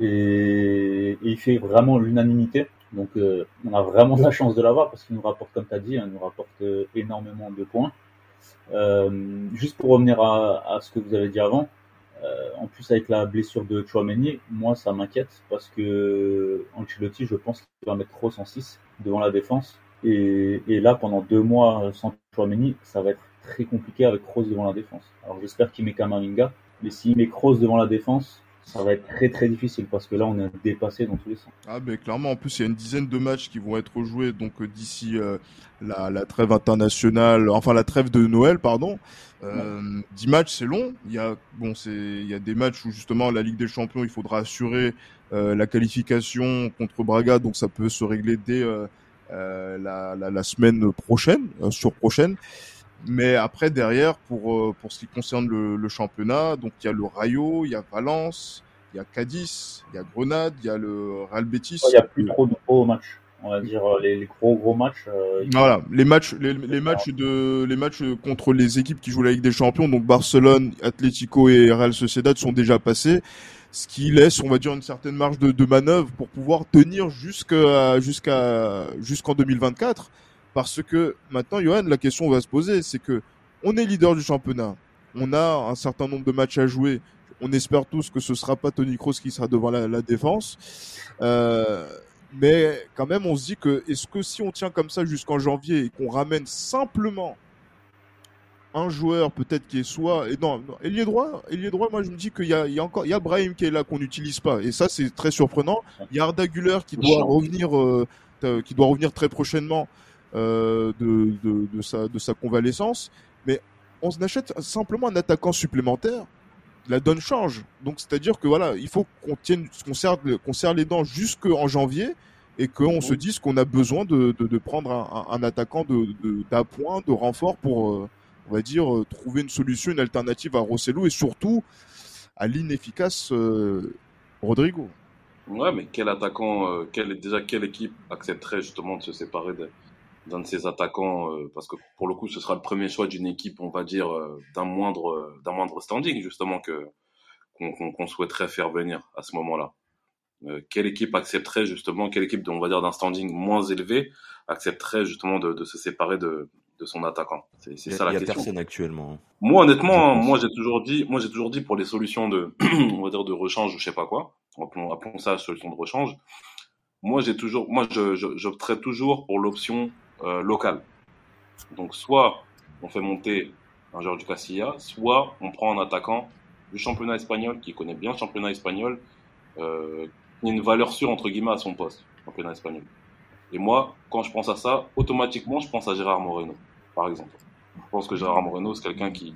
S5: et, il fait vraiment l'unanimité. Donc euh, on a vraiment la chance de l'avoir parce qu'il nous rapporte, comme tu as dit, il nous rapporte euh, énormément de points. Euh, juste pour revenir à, à, ce que vous avez dit avant, euh, en plus avec la blessure de Chouameni, moi ça m'inquiète parce que Ancelotti, je pense qu'il va mettre Kroos en 6 devant la défense. Et, et, là, pendant deux mois sans Chouameni, ça va être très compliqué avec Kroos devant la défense. Alors j'espère qu'il met Kamavinga, mais s'il met Kroos devant la défense, ça va être très très difficile parce que là on est dépassé dans tous les sens.
S2: Ah ben clairement en plus il y a une dizaine de matchs qui vont être joués donc euh, d'ici euh, la, la, trêve internationale enfin la trêve de Noël pardon. Euh, 10 matchs c'est long, il y a bon c'est il y a des matchs où justement la Ligue des Champions il faudra assurer euh, la qualification contre Braga donc ça peut se régler dès euh, la, la, la, semaine prochaine sur prochaine. Mais après, derrière, pour, euh, pour ce qui concerne le, le championnat, donc il y a le Rayo, il y a Valence, il y a Cadiz, il y a Grenade, il y a le Real Betis.
S5: Il n'y a plus trop de gros matchs. on va dire les, gros gros matchs.
S2: voilà, les matchs, les, matchs de, les matchs contre les équipes qui jouent la Ligue des Champions, donc Barcelone, Atlético et Real Sociedad sont déjà passés, ce qui laisse, on va dire, une certaine marge de, de manœuvre pour pouvoir tenir jusqu'à jusqu'à jusqu'en 2024, parce que maintenant, Johan, la question va se poser, c'est que on est leader du championnat, on a un certain nombre de matchs à jouer. On espère tous que ce sera pas Tony Kroos qui sera devant la, défense. Euh, mais quand même, on se dit que est-ce que si on tient comme ça jusqu'en janvier et qu'on ramène simplement un joueur peut-être qui est soit et non, non ailier droit, ailier droit, moi je me dis qu'il y a, il y a encore il y a Brahim qui est là qu'on n'utilise pas. Et ça c'est très surprenant. Il y a Arda Güler qui doit revenir euh, qui doit revenir très prochainement de, de, de, sa de sa convalescence, mais on achète simplement un attaquant supplémentaire la donne change. Donc c'est-à-dire que voilà, il faut qu'on tienne, qu'on serre, qu'on serre les dents jusqu'en janvier et qu'on se dise qu'on a besoin de, de, prendre un, un, attaquant de, d'appoint, de, renfort pour, euh, on va dire, euh, trouver une solution, une alternative à Rosselló et surtout à l'inefficace euh, Rodrigo.
S3: Ouais, mais quel attaquant, quel, déjà quelle équipe accepterait justement de se séparer de, d'un de ses attaquants, euh, parce que pour le coup, ce sera le premier choix d'une équipe, on va dire, euh, d'un moindre, d'un moindre standing, justement, que qu'on souhaiterait faire venir à ce moment-là. Euh, quelle équipe accepterait justement, quelle équipe, on va dire, d'un standing moins élevé, accepterait justement de, de se séparer de, de son attaquant?
S4: C'est ça la question. Il y a personne actuellement.
S3: Moi, honnêtement, moi j'ai toujours dit, moi j'ai toujours dit pour les solutions de, on va dire, de rechange, je sais pas quoi, appelons, appelons ça solution de rechange. Moi, j'ai toujours, moi, je, je, toujours pour l'option euh, local. Donc soit on fait monter un joueur du Castilla, soit on prend un attaquant du championnat espagnol qui connaît bien le championnat espagnol, euh, qui a une valeur sûre entre guillemets à son poste, championnat espagnol. Et moi, quand je pense à ça, automatiquement, je pense à Gérard Moreno, par exemple. Je pense que Gérard Moreno, c'est quelqu'un qui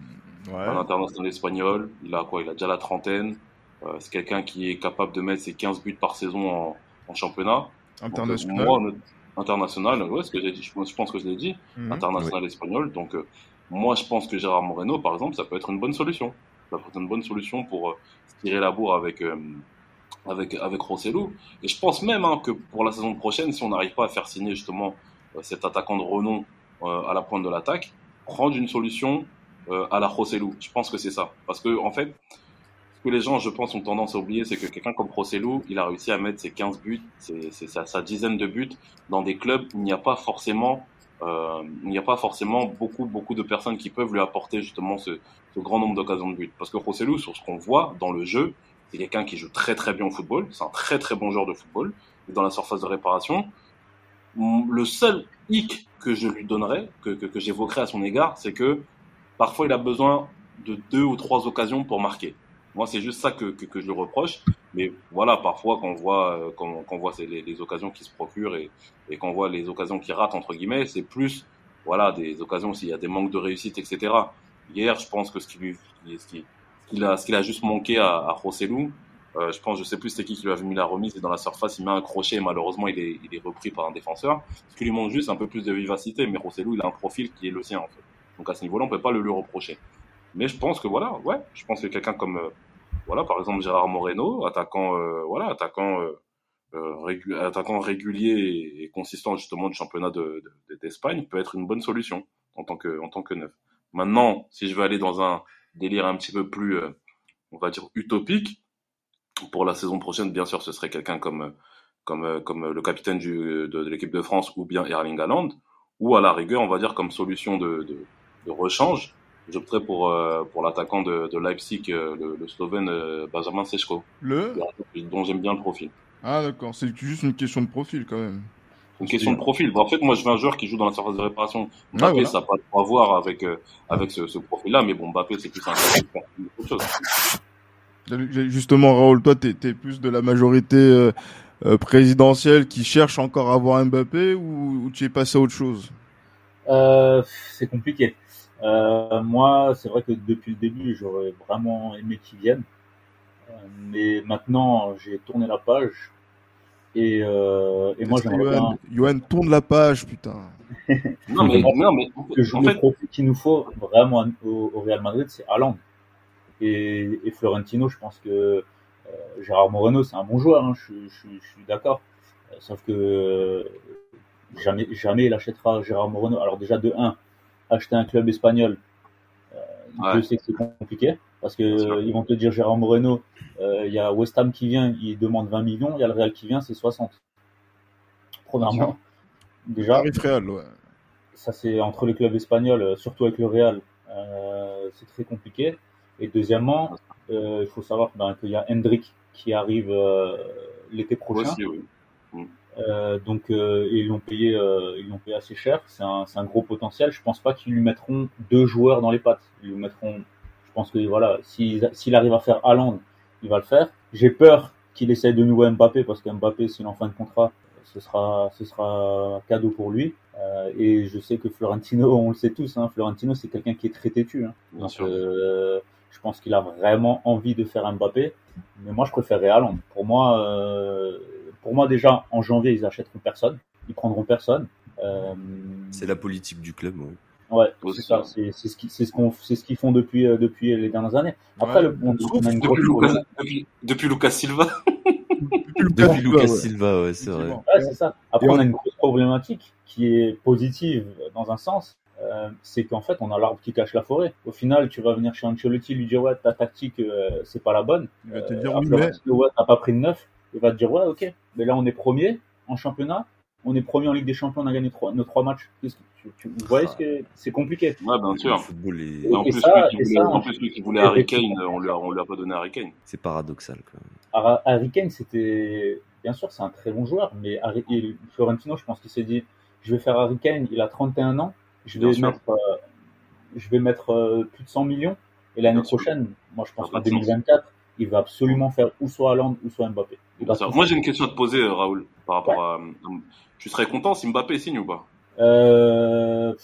S3: ouais. un international espagnol, il a quoi? Il a déjà la trentaine. Euh, c'est quelqu'un qui est capable de mettre ses 15 buts par saison en, en championnat.
S2: International
S3: international, ouais, ce que j'ai dit, je pense, que je l'ai dit, mhm. international espagnol. Donc, euh, moi, je pense que Gérard Moreno, par exemple, ça peut être une bonne solution. Ça peut être une bonne solution pour euh, tirer la bourre avec, euh, avec, avec Rosselló. Et je pense même hein, que pour la saison prochaine, si on n'arrive pas à faire signer justement cet attaquant de renom à la pointe de l'attaque, prendre une solution à la Rosselló. Je pense que c'est ça. Parce que, en fait, que les gens, je pense, ont tendance à oublier, c'est que quelqu'un comme Procellou, il a réussi à mettre ses 15 buts, c'est sa, sa, dizaine de buts dans des clubs où il n'y a pas forcément, euh, il n'y a pas forcément beaucoup, beaucoup de personnes qui peuvent lui apporter justement ce, ce grand nombre d'occasions de buts. Parce que Procellou, sur ce qu'on voit dans le jeu, c'est quelqu'un qui joue très très bien au football, c'est un très très bon joueur de football, dans la surface de réparation. Le seul hic que je lui donnerais, que, que, que j'évoquerais à son égard, c'est que parfois il a besoin de deux ou trois occasions pour marquer. Moi, c'est juste ça que, que, que, je lui reproche. Mais voilà, parfois, quand on voit, euh, quand, quand on voit les, les, occasions qui se procurent et, et qu'on voit les occasions qui ratent, entre guillemets, c'est plus, voilà, des occasions s'il y a des manques de réussite, etc. Hier, je pense que ce qui ce qu'il a, ce qu'il a juste manqué à, à Rossellou, euh, je pense, je sais plus c'était qui qui lui avait mis la remise et dans la surface, il met un crochet et malheureusement, il est, il est repris par un défenseur. Ce qui lui manque juste un peu plus de vivacité, mais Rossellou, il a un profil qui est le sien, en fait. Donc à ce niveau-là, on peut pas le lui reprocher. Mais je pense que voilà, ouais, je pense que quelqu'un comme euh, voilà, par exemple Gérard Moreno, attaquant euh, voilà, attaquant euh, euh attaquant régulier et, consistant justement du championnat d'Espagne de, de, peut être une bonne solution en tant que en tant que neuf. Maintenant, si je veux aller dans un délire un petit peu plus on va dire utopique pour la saison prochaine, bien sûr, ce serait quelqu'un comme comme comme le capitaine du, de, de l'équipe de France ou bien Erling Haaland ou à la rigueur, on va dire comme solution de, de rechange, j'opterais pour, euh, pour l'attaquant de, de Leipzig, euh, le, le, Slovène euh, Benjamin Sechko.
S2: Le
S3: Dont j'aime bien le profil.
S2: Ah d'accord, c'est juste une question de profil quand même.
S3: Une question de profil. en fait, moi, je veux un joueur qui joue dans la surface de réparation. Ah, Mbappé, ça n'a pas à voir avec, avec ce, ce profil-là, mais bon, Mbappé, c'est plus un autre chose.
S2: Justement, Raoul, toi, t'es es plus de la majorité euh, présidentielle qui cherche encore à avoir Mbappé ou, ou tu es passé à autre chose?
S5: Euh, C'est compliqué. Euh, moi, c'est vrai que depuis le début, j'aurais vraiment aimé qu'il vienne. Euh, mais maintenant, j'ai tourné la page. Et, euh, et moi, j'aimerais
S2: bien... Johan, tourne la page, putain.
S3: non, mais, non, mais
S5: que en le profil qu'il nous faut vraiment au, au Real Madrid, c'est Haaland. Et, et, Florentino, je pense que euh, Gérard Moreno, c'est un bon joueur, hein, je, je, je, suis d'accord. Sauf que jamais, jamais il achètera Gérard Moreno. Alors déjà de 1, acheter un club espagnol, je sais que c'est compliqué parce que ils vont te dire Gérard Moreno, il y a West Ham qui vient, il demande 20 millions, il y a le Real qui vient, c'est 60. Premièrement, déjà. Ça c'est entre les clubs espagnols, surtout avec le Real, c'est très compliqué. Et deuxièmement, il faut savoir ben, qu'il y a Hendrik qui arrive l'été prochain. Mm. Euh, donc euh, ils l'ont payé, euh, ils l'ont payé assez cher. C'est un, un, gros potentiel. Je pense pas qu'ils lui mettront deux joueurs dans les pattes. Ils lui mettront. Je pense que voilà, s'il arrive à faire Haaland, il va le faire. J'ai peur qu'il essaye de nouveau Mbappé parce que Mbappé, s'il en fin de contrat, ce sera, ce sera cadeau pour lui. Euh, et je sais que Florentino, on le sait tous, hein, Florentino, c'est quelqu'un qui est très têtu. Hein. Donc, euh, je pense qu'il a vraiment envie de faire Mbappé. Mais moi, je préférerais Haaland. Pour moi, euh, pour moi, déjà, en janvier, ils achèteront personne. Ils prendront personne. Euh...
S4: C'est la politique du club,
S5: oui. Ouais, c'est ça. C'est ce qu'ils ce qu'on c'est ce qu'ils font depuis euh, depuis les dernières années. Après, le, on,
S3: on a une depuis, Lucas, depuis, depuis, Lucas Silva.
S4: depuis Lucas, Silva, ouais, c'est vrai.
S5: Ouais, c'est ça. Après, on a une grosse problématique qui est positive dans un sens. Euh, c'est qu'en fait, on a l'arbre qui cache la forêt. Au final, tu vas venir chez Ancelotti lui dire ouais, ta tactique, euh, c'est pas la bonne.
S2: Il va te dire oui, mais...
S5: ouais, t'as pas pris de neuf il va te dire ouais ok. Mais là on est premier en championnat. On est premier en Ligue des Champions on a gagné trois, nos trois matchs. Tu, tu, vous voyez ce que c'est compliqué.
S3: Ouais bien sûr. le football est... et, en, plus, ça, lui qui voulait, en plus lui qui voulait Harry Kane on lui a, on lui a pas donné Harry Kane.
S4: C'est paradoxal quand même
S5: Harry Kane c'était bien sûr c'est un très bon joueur mais Harry, Florentino je pense qu'il s'est dit je vais faire Harry Kane il a 31 ans je vais bien mettre euh, je vais mettre euh, plus de 100 millions et l'année prochaine moi je pense qu'en 2024 il va absolument faire ou soit Hollande ou soit Mbappé.
S3: Moi, j'ai une question à te poser, euh, Raoul, par rapport à. Tu serais content si Mbappé signe ou pas
S5: euh...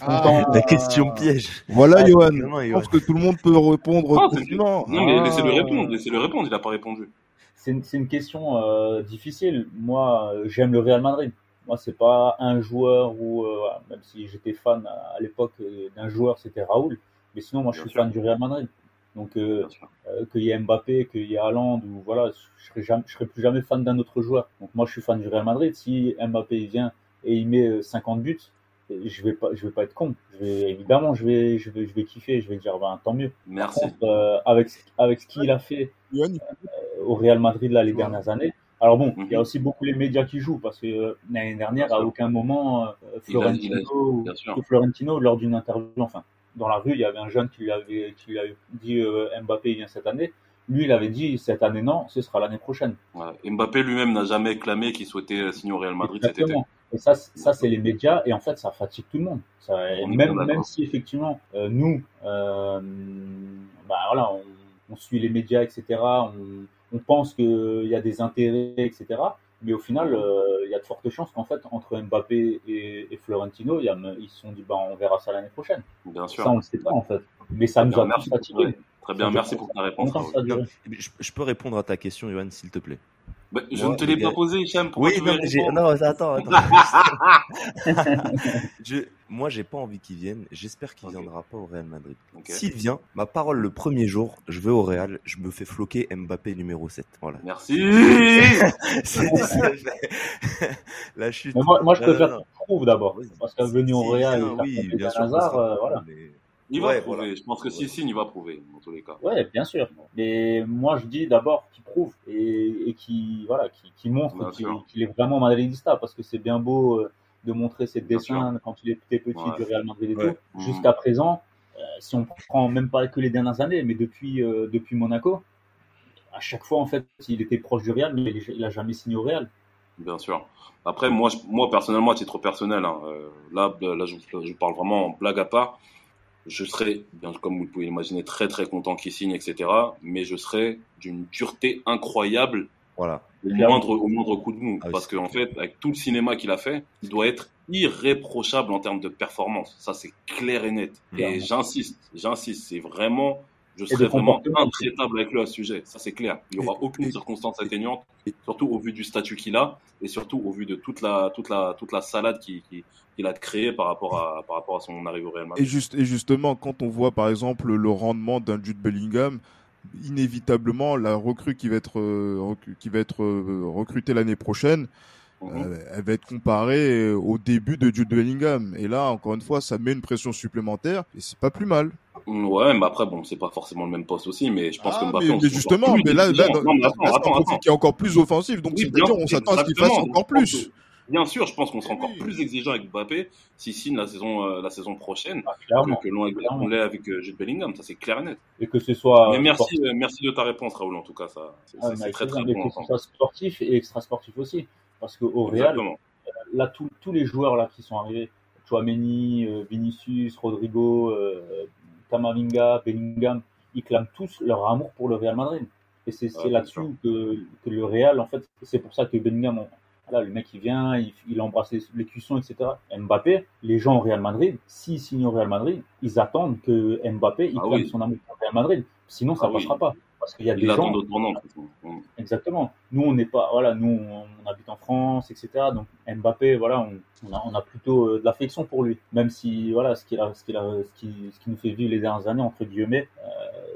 S4: Ah, la question piège.
S2: Voilà, Johan. Je pense que tout le monde peut répondre.
S3: Non, non mais laissez-le répondre. Laissez-le répondre. Il n'a pas répondu.
S5: C'est une, une, question euh, difficile. Moi, j'aime le Real Madrid. Moi, c'est pas un joueur ou euh, même si j'étais fan à, l'époque d'un joueur, c'était Raoul. Mais sinon, moi, je suis fan du Real Madrid. Donc euh, euh, qu'il y ait Mbappé, qu'il y ait Haaland, ou voilà, je serais, jamais, je serais plus jamais fan d'un autre joueur. Donc moi je suis fan du Real Madrid. Si Mbappé il vient et il met 50 euh, buts, je vais pas, je vais pas être con. Je vais, évidemment, je vais, je vais, je vais kiffer. Je vais dire, ben, tant mieux.
S3: Merci.
S5: euh, avec, avec ce qu'il a fait euh, au Real Madrid là les dernières années. Alors bon, il y a mhm. aussi beaucoup les médias qui jouent parce que l'année dernière, à aucun moment, Florentino, Florentino, lors d'une interview, enfin, dans la rue, il y avait un jeune qui lui avait, qui lui avait dit euh, Mbappé vient cette année. Lui, il avait dit cette année non, ce sera l'année prochaine.
S3: Ouais. Mbappé lui-même n'a jamais clamé qu'il souhaitait signer au Real Madrid cet été.
S5: Et ça, ça c'est les médias, et en fait, ça fatigue tout le monde. Ça, même, même si effectivement, euh, nous, euh, bah, voilà, on, on, suit les médias, etc., on, on pense qu'il y a des intérêts, etc., mais au final, euh, il y a de fortes chances qu'en fait, entre Mbappé et, et Florentino, y a, ils se sont dit, bah, on verra ça l'année prochaine.
S3: Bien sûr.
S5: Ça, on ne sait pas, en fait. Mais ça nous a
S3: merci, fatigué. Très bien, merci pour ta réponse.
S4: Je, je, peux répondre à ta question, Johan, s'il te plaît?
S3: Bah, je ne te l'ai pas posé, Hicham.
S4: Oui, non, non, attends, attends. je, moi, j'ai pas envie qu'il vienne. J'espère qu'il okay. viendra pas au Real Madrid. Okay. S'il vient, ma parole le premier jour, je vais au Real, je me fais floquer Mbappé numéro 7. Voilà.
S3: Merci.
S5: La chute. Mais moi, moi, je préfère qu'il prouve d'abord. Parce qu'un venu au Real, oui, bien sûr, hasard, euh, voilà. Mais...
S3: Il va ouais, prouver. Voilà. Je pense que s'il signe, il va prouver, dans tous les cas.
S5: Ouais, bien sûr. Mais moi, je dis d'abord qu'il prouve et, et qu'il voilà, qu qu montre qu'il qu est vraiment madridista, parce que c'est bien beau euh, de montrer ses dessins quand il était petit ouais. du Real Madrid et ouais. tout. Mmh. Jusqu'à présent, euh, si on prend même pas que les dernières années, mais depuis euh, depuis Monaco, à chaque fois en fait, il était proche du Real, mais il a jamais signé au Real.
S3: Bien sûr. Après, moi, je, moi personnellement, à titre personnel, hein, là, là, je, je parle vraiment en blague à part je serais, bien comme vous pouvez imaginer, très très content qu'il signe, etc. Mais je serais d'une dureté incroyable
S4: voilà.
S3: au, moindre, au moindre coup de mou. Ah, parce qu'en en fait, avec tout le cinéma qu'il a fait, il doit être irréprochable en termes de performance. Ça, c'est clair et net. Et j'insiste, j'insiste, c'est vraiment je serais vraiment intraitable avec lui à ce sujet. Ça, c'est clair. Il n'y aura aucune et, circonstance atteignante, surtout au vu du statut qu'il a et surtout au vu de toute la, toute la, toute la salade qu'il qui, qui a créée par rapport, à, par rapport à son arrivée au Real Madrid.
S2: Et, juste, et justement, quand on voit par exemple le rendement d'un Jude Bellingham, inévitablement la recrue qui va être euh, qui va être euh, recrutée l'année prochaine. Euh, elle va être comparée au début de Jude Bellingham et là encore une fois ça met une pression supplémentaire et c'est pas plus mal
S3: Ouais, mais après, bon, c'est pas forcément le même poste aussi, mais je pense
S2: ah,
S3: que Mbappé.
S2: Mais, justement, mais là, là, là, qui est encore plus offensif, donc on s'attend à ce qu'il fasse encore plus.
S3: Bien sûr, je pense qu'on sera encore plus exigeant avec Mbappé s'il signe la saison, euh, la saison prochaine ah, que, l'on l'est avec euh, Jude Bellingham. Ça, c'est clair et net.
S5: Et que ce soit.
S3: Mais merci, euh, merci de ta réponse, Raoul, en tout cas. Ça, c'est, ah, très, très bon.
S5: Que ce soit sportif et extra sportif aussi. Parce qu'au Real, là, tous les joueurs là, qui sont arrivés, Chouameni, Vinicius, Rodrigo, Kamavinga, Bellingham, ils clament tous leur amour pour le Real Madrid. Et c'est, là-dessus que, que, le Real, en fait, c'est pour ça que Bellingham, Là, le mec, il vient, il, il embrasse les, cuissons, etc. Mbappé, les gens au Real Madrid, s'ils signent au Real Madrid, ils attendent que Mbappé, il ah son amour pour le Real Madrid. Sinon, ça ne ah passera pas. Parce qu'il y a des gens. Exactement. Nous, on n'est pas, voilà, nous, on, habite en France, etc. Donc, Mbappé, voilà, on, a, on a, plutôt euh, de l'affection pour lui. Même si, voilà, ce qu'il a, ce qu'il a, ce qui, ce qui nous fait vivre les dernières années, entre guillemets, euh,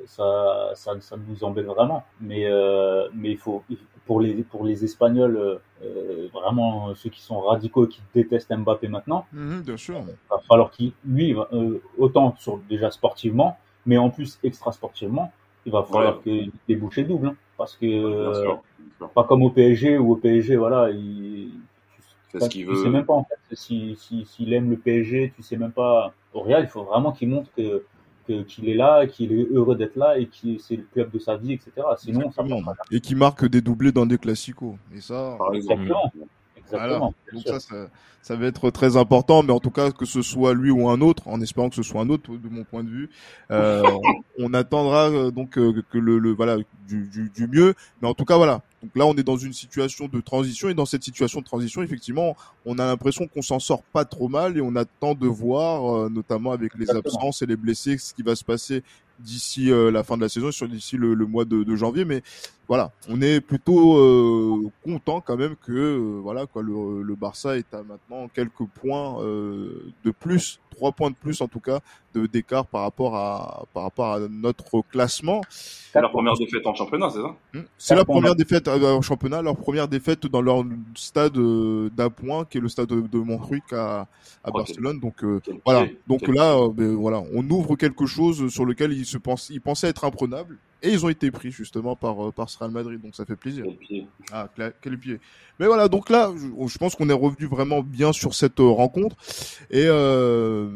S5: ça, ça, ça, nous embête vraiment. Mais, euh, mais il faut, pour les, pour les Espagnols, euh, vraiment ceux qui sont radicaux et qui détestent Mbappé maintenant,
S2: mhm, bien sûr.
S5: il va falloir qu'il, lui, euh, autant sur, déjà sportivement, mais en plus extra sportivement, il va falloir qu'il ait bouché double. Hein, parce que, pas comme au PSG, où au PSG, voilà, il,
S3: tu, ce
S5: veut. sais même pas en fait s'il si, si, aime le PSG, tu sais même pas. Au Real, il faut vraiment qu'il montre que qu'il est là, qu'il est heureux d'être là et que c'est le club de sa vie, etc. Sinon, ça
S2: pas. Et qui marque des doublés dans des classicos. Et ça.
S5: Exactement. Exactement.
S2: Donc ça, ça, va être très important, mais en tout cas que ce soit lui ou un autre, en espérant que ce soit un autre, de mon point de vue, euh, on, attendra euh, donc euh, que le, le voilà du, du, du, mieux, mais en tout cas voilà. Donc là, on est dans une situation de transition et dans cette situation de transition, effectivement, on a l'impression qu'on s'en sort pas trop mal et on attend de voir, notamment avec les absences et les blessés, ce qui va se passer d'ici la fin de la saison, sur d'ici le, le, mois de, de janvier. Mais voilà, on est plutôt euh, content quand même que euh, voilà quoi le, le, Barça est à maintenant quelques points euh, de plus, trois points de plus en tout cas de d'écart par rapport à par rapport à notre classement.
S3: C'est leur première défaite en championnat, c'est ça?
S2: Hmm. C'est la première défaite en championnat, leur première défaite dans leur stade d'un point qui est le stade de Montjuic à, à Barcelone. Donc voilà, donc là ben, voilà, on ouvre quelque chose sur lequel ils se pensent, ils pensaient être imprenables et ils ont été pris justement par, euh, par ce Real Madrid, donc ça fait plaisir.
S3: Quel pied.
S2: Ah, quel pied. Mais voilà, donc là, je, pense qu'on est revenu vraiment bien sur cette euh, rencontre et, euh,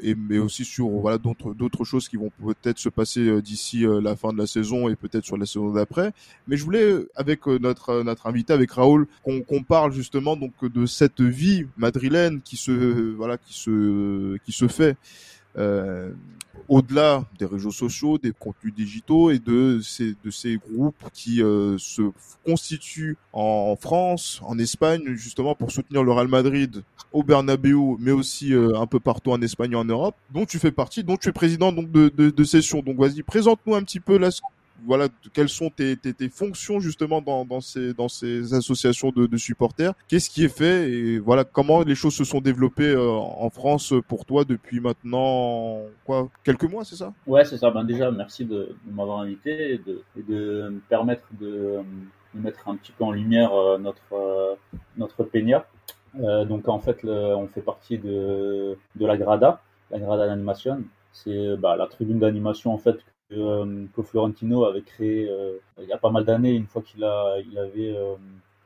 S2: et mais aussi sur voilà d'autres d'autres choses qui vont peut-être se passer euh, d'ici la fin de la saison et peut-être sur la saison d'après. Mais je voulais avec notre notre invité, avec Raoul, qu'on qu'on parle justement donc de cette vie madrilène qui se voilà qui se qui se fait. Euh, au-delà des réseaux sociaux, des contenus digitaux et de ces, de ces groupes qui euh, se constituent en France, en Espagne, justement pour soutenir le Real Madrid au Bernabeu, mais aussi euh, un peu partout en Espagne et en Europe, dont tu fais partie, dont tu es président donc de, de, de session. Donc vas-y, présente-nous un petit peu là, voilà, quelles sont tes, fonctions justement dans, ces, associations de, supporters? Qu'est-ce qui est fait et voilà comment les choses se sont développées euh, en France pour toi depuis maintenant quoi quelques mois, c'est ça?
S5: Ouais, c'est ça. Ben déjà, merci de, m'avoir invité et de, me permettre de, mettre un petit peu en lumière euh, notre euh, notre Peña. donc en fait, on fait partie de, de la Grada, la Grada d'animation. C'est bah, la tribune d'animation en fait euh, que, Florentino avait créé euh, il y a pas mal d'années, une fois qu'il a, il avait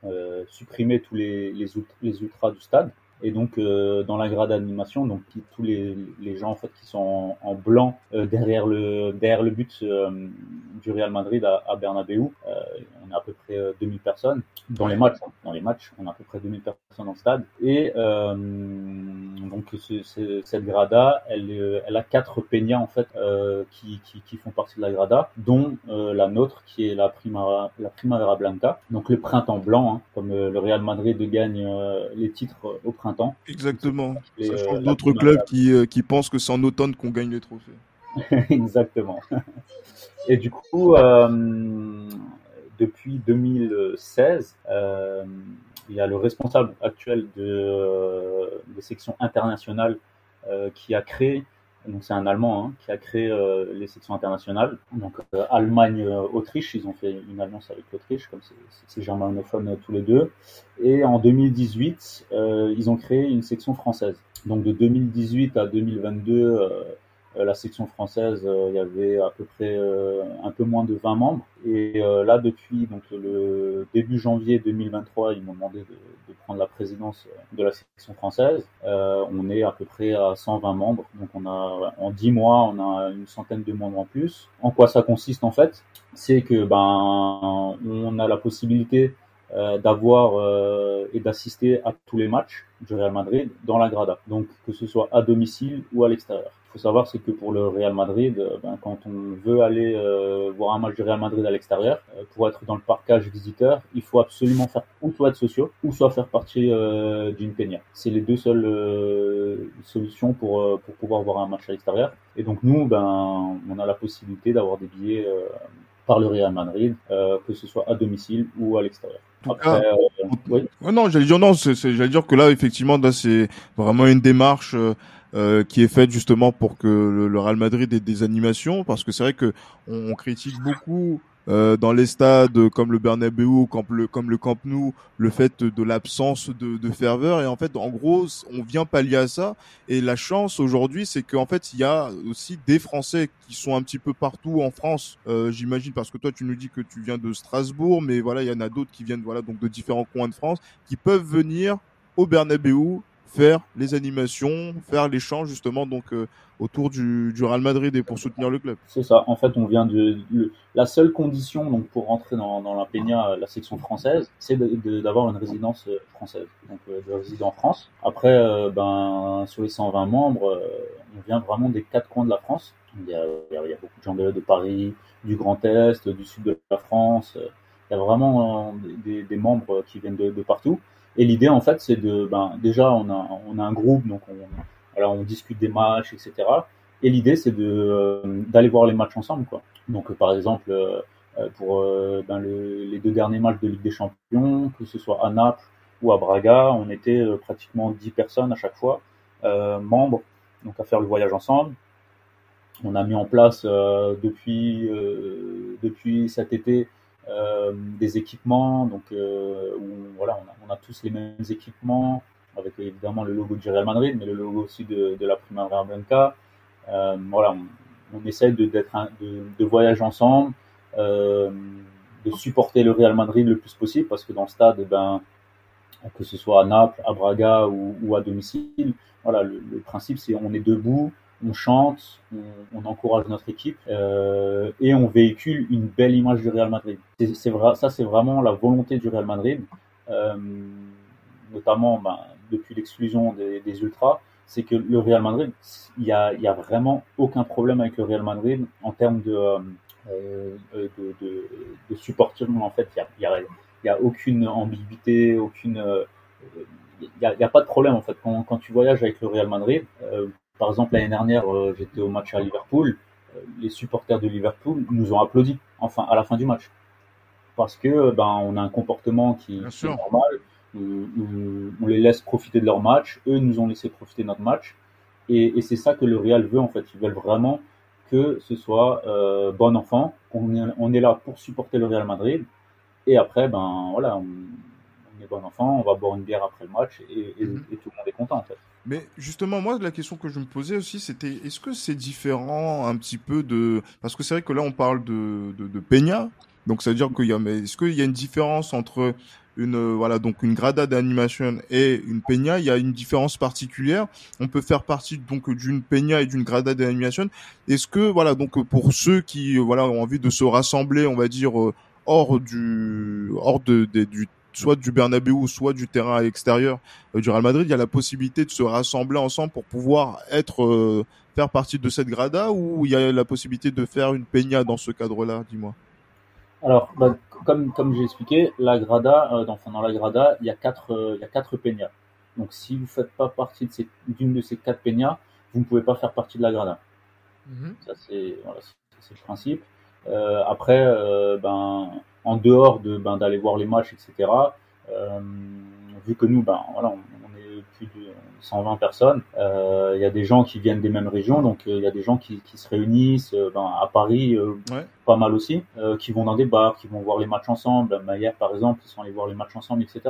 S5: euh, supprimé tous les, les, ultras du stade. Et donc dans la grade d'animation, donc tous les, les, gens en fait qui sont en, blanc euh, derrière le derrière le but du Real Madrid à, à Bernabeu, on a à peu près 2000 personnes dans les matchs. Hein. Dans les matchs, on a à peu près 2000 personnes dans le stade. Et donc cette grada, elle, elle a quatre peñas en fait qui, qui, qui, font partie de la grada, dont la nôtre qui est la Primavera, la Primavera Blanca, donc le printemps blanc, hein, comme le Real Madrid gagne les titres au printemps
S2: Exactement. Euh, d'autres clubs qui, euh, qui pensent que c'est en automne qu'on gagne les trophées.
S5: Exactement. Et du coup, euh, depuis 2016, il y a le responsable actuel de, des sections internationales qui a créé Donc c'est un Allemand hein, qui a créé les sections internationales. Donc Allemagne, Autriche, ils ont fait une alliance avec l'Autriche, comme c'est germanophone tous les deux. Et en 2018, ils ont créé une section française. Donc de 2018 à 2022 euh, la section française, euh, il y avait à peu près euh, un peu moins de 20 membres. Et là, depuis donc le début janvier 2023, ils m'ont demandé de, prendre la présidence de la section française. on est à peu près à 120 membres. Donc on a en 10 mois, on a une centaine de membres en plus. En quoi ça consiste en fait? C'est que ben on a la possibilité d'avoir et d'assister à tous les matchs du Real Madrid dans la Grada. Donc que ce soit à domicile ou à l'extérieur. Faut savoir c'est que pour le Real Madrid, euh, ben, quand on veut aller euh, voir un match du Real Madrid à l'extérieur, euh, pour être dans le parcage visiteur, il faut absolument faire ou soit être sociaux ou soit faire partie d'une peña. C'est les deux seules solutions pour pour pouvoir voir un match à l'extérieur. Et donc nous, ben, on a la possibilité d'avoir des billets par le Real Madrid, que ce soit à domicile ou à l'extérieur.
S2: Après, oui. non, j'allais dire non, j'allais dire que là effectivement, là c'est vraiment une démarche euh, qui est faite justement pour que le, Real Madrid ait des animations, parce que c'est vrai que on, critique beaucoup euh, dans les stades comme le Bernabeu, comme le, comme le Camp Nou, le fait de l'absence de, de, ferveur. Et en fait, en gros, on vient pallier à ça. Et la chance aujourd'hui, c'est qu'en fait, il y a aussi des Français qui sont un petit peu partout en France. Euh, J'imagine parce que toi, tu nous dis que tu viens de Strasbourg, mais voilà, il y en a d'autres qui viennent voilà donc de différents coins de France, qui peuvent venir au Bernabeu faire les animations, faire l'échange justement donc euh, autour du, Real Madrid et pour soutenir le club.
S5: C'est ça. En fait, on vient de, la seule condition donc pour rentrer dans, la Peña, la section française, c'est d'avoir une résidence euh, française, donc euh, de résider en France. Après, ben sur les 120 membres, on vient vraiment des quatre coins de la France. Il y a, beaucoup de gens de, de, Paris, du Grand Est, du sud de la France. Il y a vraiment des, membres qui viennent de partout. Et l'idée, en fait, c'est de, ben, déjà, on a, on a un groupe, donc on, alors on discute des matchs, etc. Et l'idée, c'est de euh, d'aller voir les matchs ensemble, quoi. Donc, par exemple, euh, pour euh, ben, le, les deux derniers matchs de Ligue des Champions, que ce soit à Naples ou à Braga, on était pratiquement 10 personnes à chaque fois, membres, donc à faire le voyage ensemble. On a mis en place depuis depuis cet été euh, des équipements, donc euh, voilà, on a, tous les mêmes équipements, avec évidemment le logo du Real Madrid, mais le logo aussi de, la Primavera Blanca. Euh, voilà, on, essaie de, de, de voyager ensemble, euh, de supporter le Real Madrid le plus possible, parce que dans le stade, eh ben, que ce soit à Naples, à Braga ou, ou à domicile, voilà, le, le principe c'est on est debout, on chante, on, encourage notre équipe euh, et on véhicule une belle image du Real Madrid. C'est vrai, ça c'est vraiment la volonté du Real Madrid, euh, notamment ben, depuis l'exclusion des, des, ultras, c'est que le Real Madrid, il y a, y a, vraiment aucun problème avec le Real Madrid en termes de, euh, de, de, de supporter. En fait, il y a, y a, aucune ambiguïté, aucune il n'y a, a, pas de problème en fait quand, quand, tu voyages avec le Real Madrid. Euh, par exemple, l'année dernière, euh, j'étais au match à Liverpool. Euh, les supporters de Liverpool nous ont applaudi enfin à la fin du match parce que ben on a un comportement qui, est normal. On, les laisse profiter de leur match, eux nous ont laissé profiter de notre match, et, c'est ça que le Real veut en fait. Ils veulent vraiment que ce soit euh, bon enfant, qu'on est, on est là pour supporter le Real Madrid, et après ben voilà, on, on est bon enfant, on va boire une bière après le match, et, et, mhm. et tout le monde est content en fait.
S2: Mais justement, moi, la question que je me posais aussi, c'était est-ce que c'est différent un petit peu de... Parce que c'est vrai que là, on parle de, de, de Peña, donc ça veut dire qu'il y a... Mais est-ce qu'il y a une différence entre une voilà donc une grada d'animation et une peña, il y a une différence particulière. On peut faire partie donc d'une peña et d'une grada d'animation. Est-ce que voilà donc pour ceux qui voilà ont envie de se rassembler, on va dire euh, hors du hors de, de du soit du Bernabeu, soit du terrain à l'extérieur euh, du Real Madrid, il y a la possibilité de se rassembler ensemble pour pouvoir être euh, faire partie de cette grada ou il y a la possibilité de faire une peña dans ce cadre-là, dis-moi?
S5: Alors, bah, comme comme j'ai expliqué, la grada, euh, dans, dans la grada, il y a quatre il y a quatre peñas. Donc, si vous faites pas partie d'une de, ces quatre peñas, vous ne pouvez pas faire partie de la grada. Mm-hmm. Ça c'est voilà, c'est le principe. après, ben en dehors de ben, d'aller voir les matchs, etc. Euh, vu que nous, ben voilà, on, est plus de 120 personnes. Euh, il y a des gens qui viennent des mêmes régions, donc il y a des gens qui, qui se réunissent ben, à Paris, pas mal aussi, qui vont dans des bars, qui vont voir les matchs ensemble. Hier, par exemple, ils sont allés voir les matchs ensemble, etc.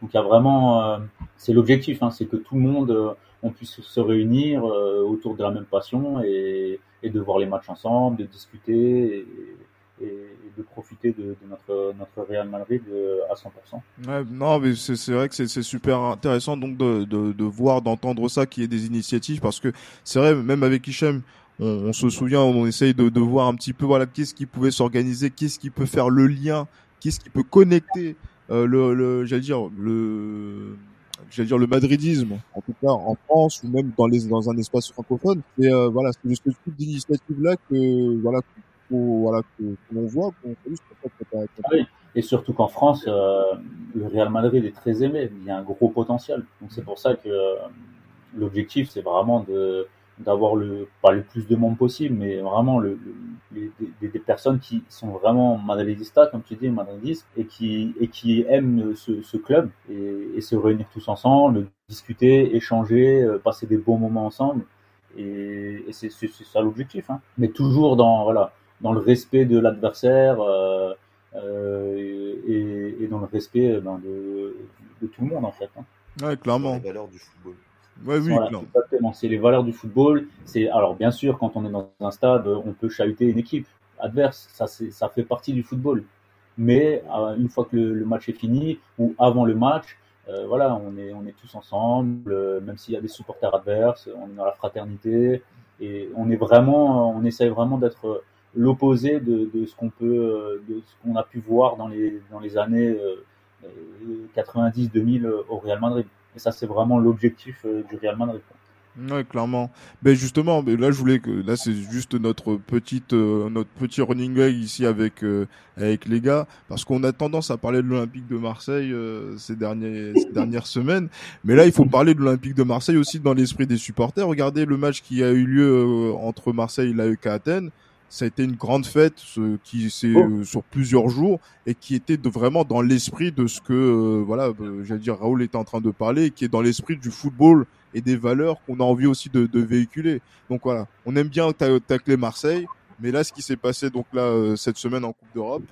S5: Donc il y a vraiment, c'est l'objectif, hein, c'est que tout le monde on puisse se réunir autour de la même passion et, et, de voir les matchs ensemble, de discuter. Et, et, de profiter de, notre, notre Real Madrid euh, à 100%.
S2: Ouais, non, mais c'est vrai que c'est super intéressant donc de, de, de voir, d'entendre ça, qu'il y ait des initiatives, parce que c'est vrai, même avec Hichem, on, on, se souvient, on essaye de, de voir un petit peu, voilà, qu'est-ce qui pouvait s'organiser, qu'est-ce qui peut faire le lien, qu'est-ce qui peut connecter euh, le, le j'allais dire, le j'allais dire le madridisme, en tout cas en France ou même dans les dans un espace francophone. Et euh, voilà, c'est ce type d'initiative là que voilà voilà, que, l'on voit.
S5: Ah et surtout qu'en France, euh, le Real Madrid est très aimé. Il y a un gros potentiel. Donc c'est pour ça que euh, l'objectif, c'est vraiment d'avoir le pas le plus de monde possible, mais vraiment le, des, personnes qui sont vraiment madridistas, comme tu dis, madridistes, et qui et qui aiment ce, club et, se réunir tous ensemble, discuter, échanger, euh, passer des bons moments ensemble. Et, et c'est ça l'objectif. Hein. Mais toujours dans voilà dans le respect de l'adversaire euh, euh, et, et, dans le respect euh, ben, de, de, tout le monde en fait. Hein.
S2: Ouais, clairement.
S4: Les valeurs du football.
S2: Ouais, oui,
S5: exactement. C'est les valeurs du football. C'est alors bien sûr quand on est dans un stade, on peut chahuter une équipe adverse. Ça, ça fait partie du football. Mais une fois que le, match est fini ou avant le match, euh, voilà, on est on est tous ensemble. même s'il y a des supporters adverses, on est dans la fraternité et on est vraiment, on essaye vraiment d'être l'opposé de, de, ce qu'on peut, euh, de ce qu'on a pu voir dans les, dans les années 90-2000 euh, euh, au Real Madrid. Et ça, c'est vraiment l'objectif du Real Madrid.
S2: Ouais, clairement. Mais justement, mais là je voulais que là c'est juste notre petite notre petit running gag ici avec avec les gars parce qu'on a tendance à parler de l'Olympique de Marseille ces derniers ces dernières semaines, mais là il faut parler de l'Olympique de Marseille aussi dans l'esprit des supporters. Regardez le match qui a eu lieu entre Marseille et l'AEK Athènes ça a été une grande fête ce, qui c'est oh. euh, sur plusieurs jours et qui était de, vraiment dans l'esprit de ce que euh, voilà euh, j'allais dire Raoul était en train de parler qui est dans l'esprit du football et des valeurs qu'on a envie aussi de, de, véhiculer. Donc voilà on aime bien tacler Marseille mais là ce qui s'est passé donc là cette semaine en Coupe d'Europe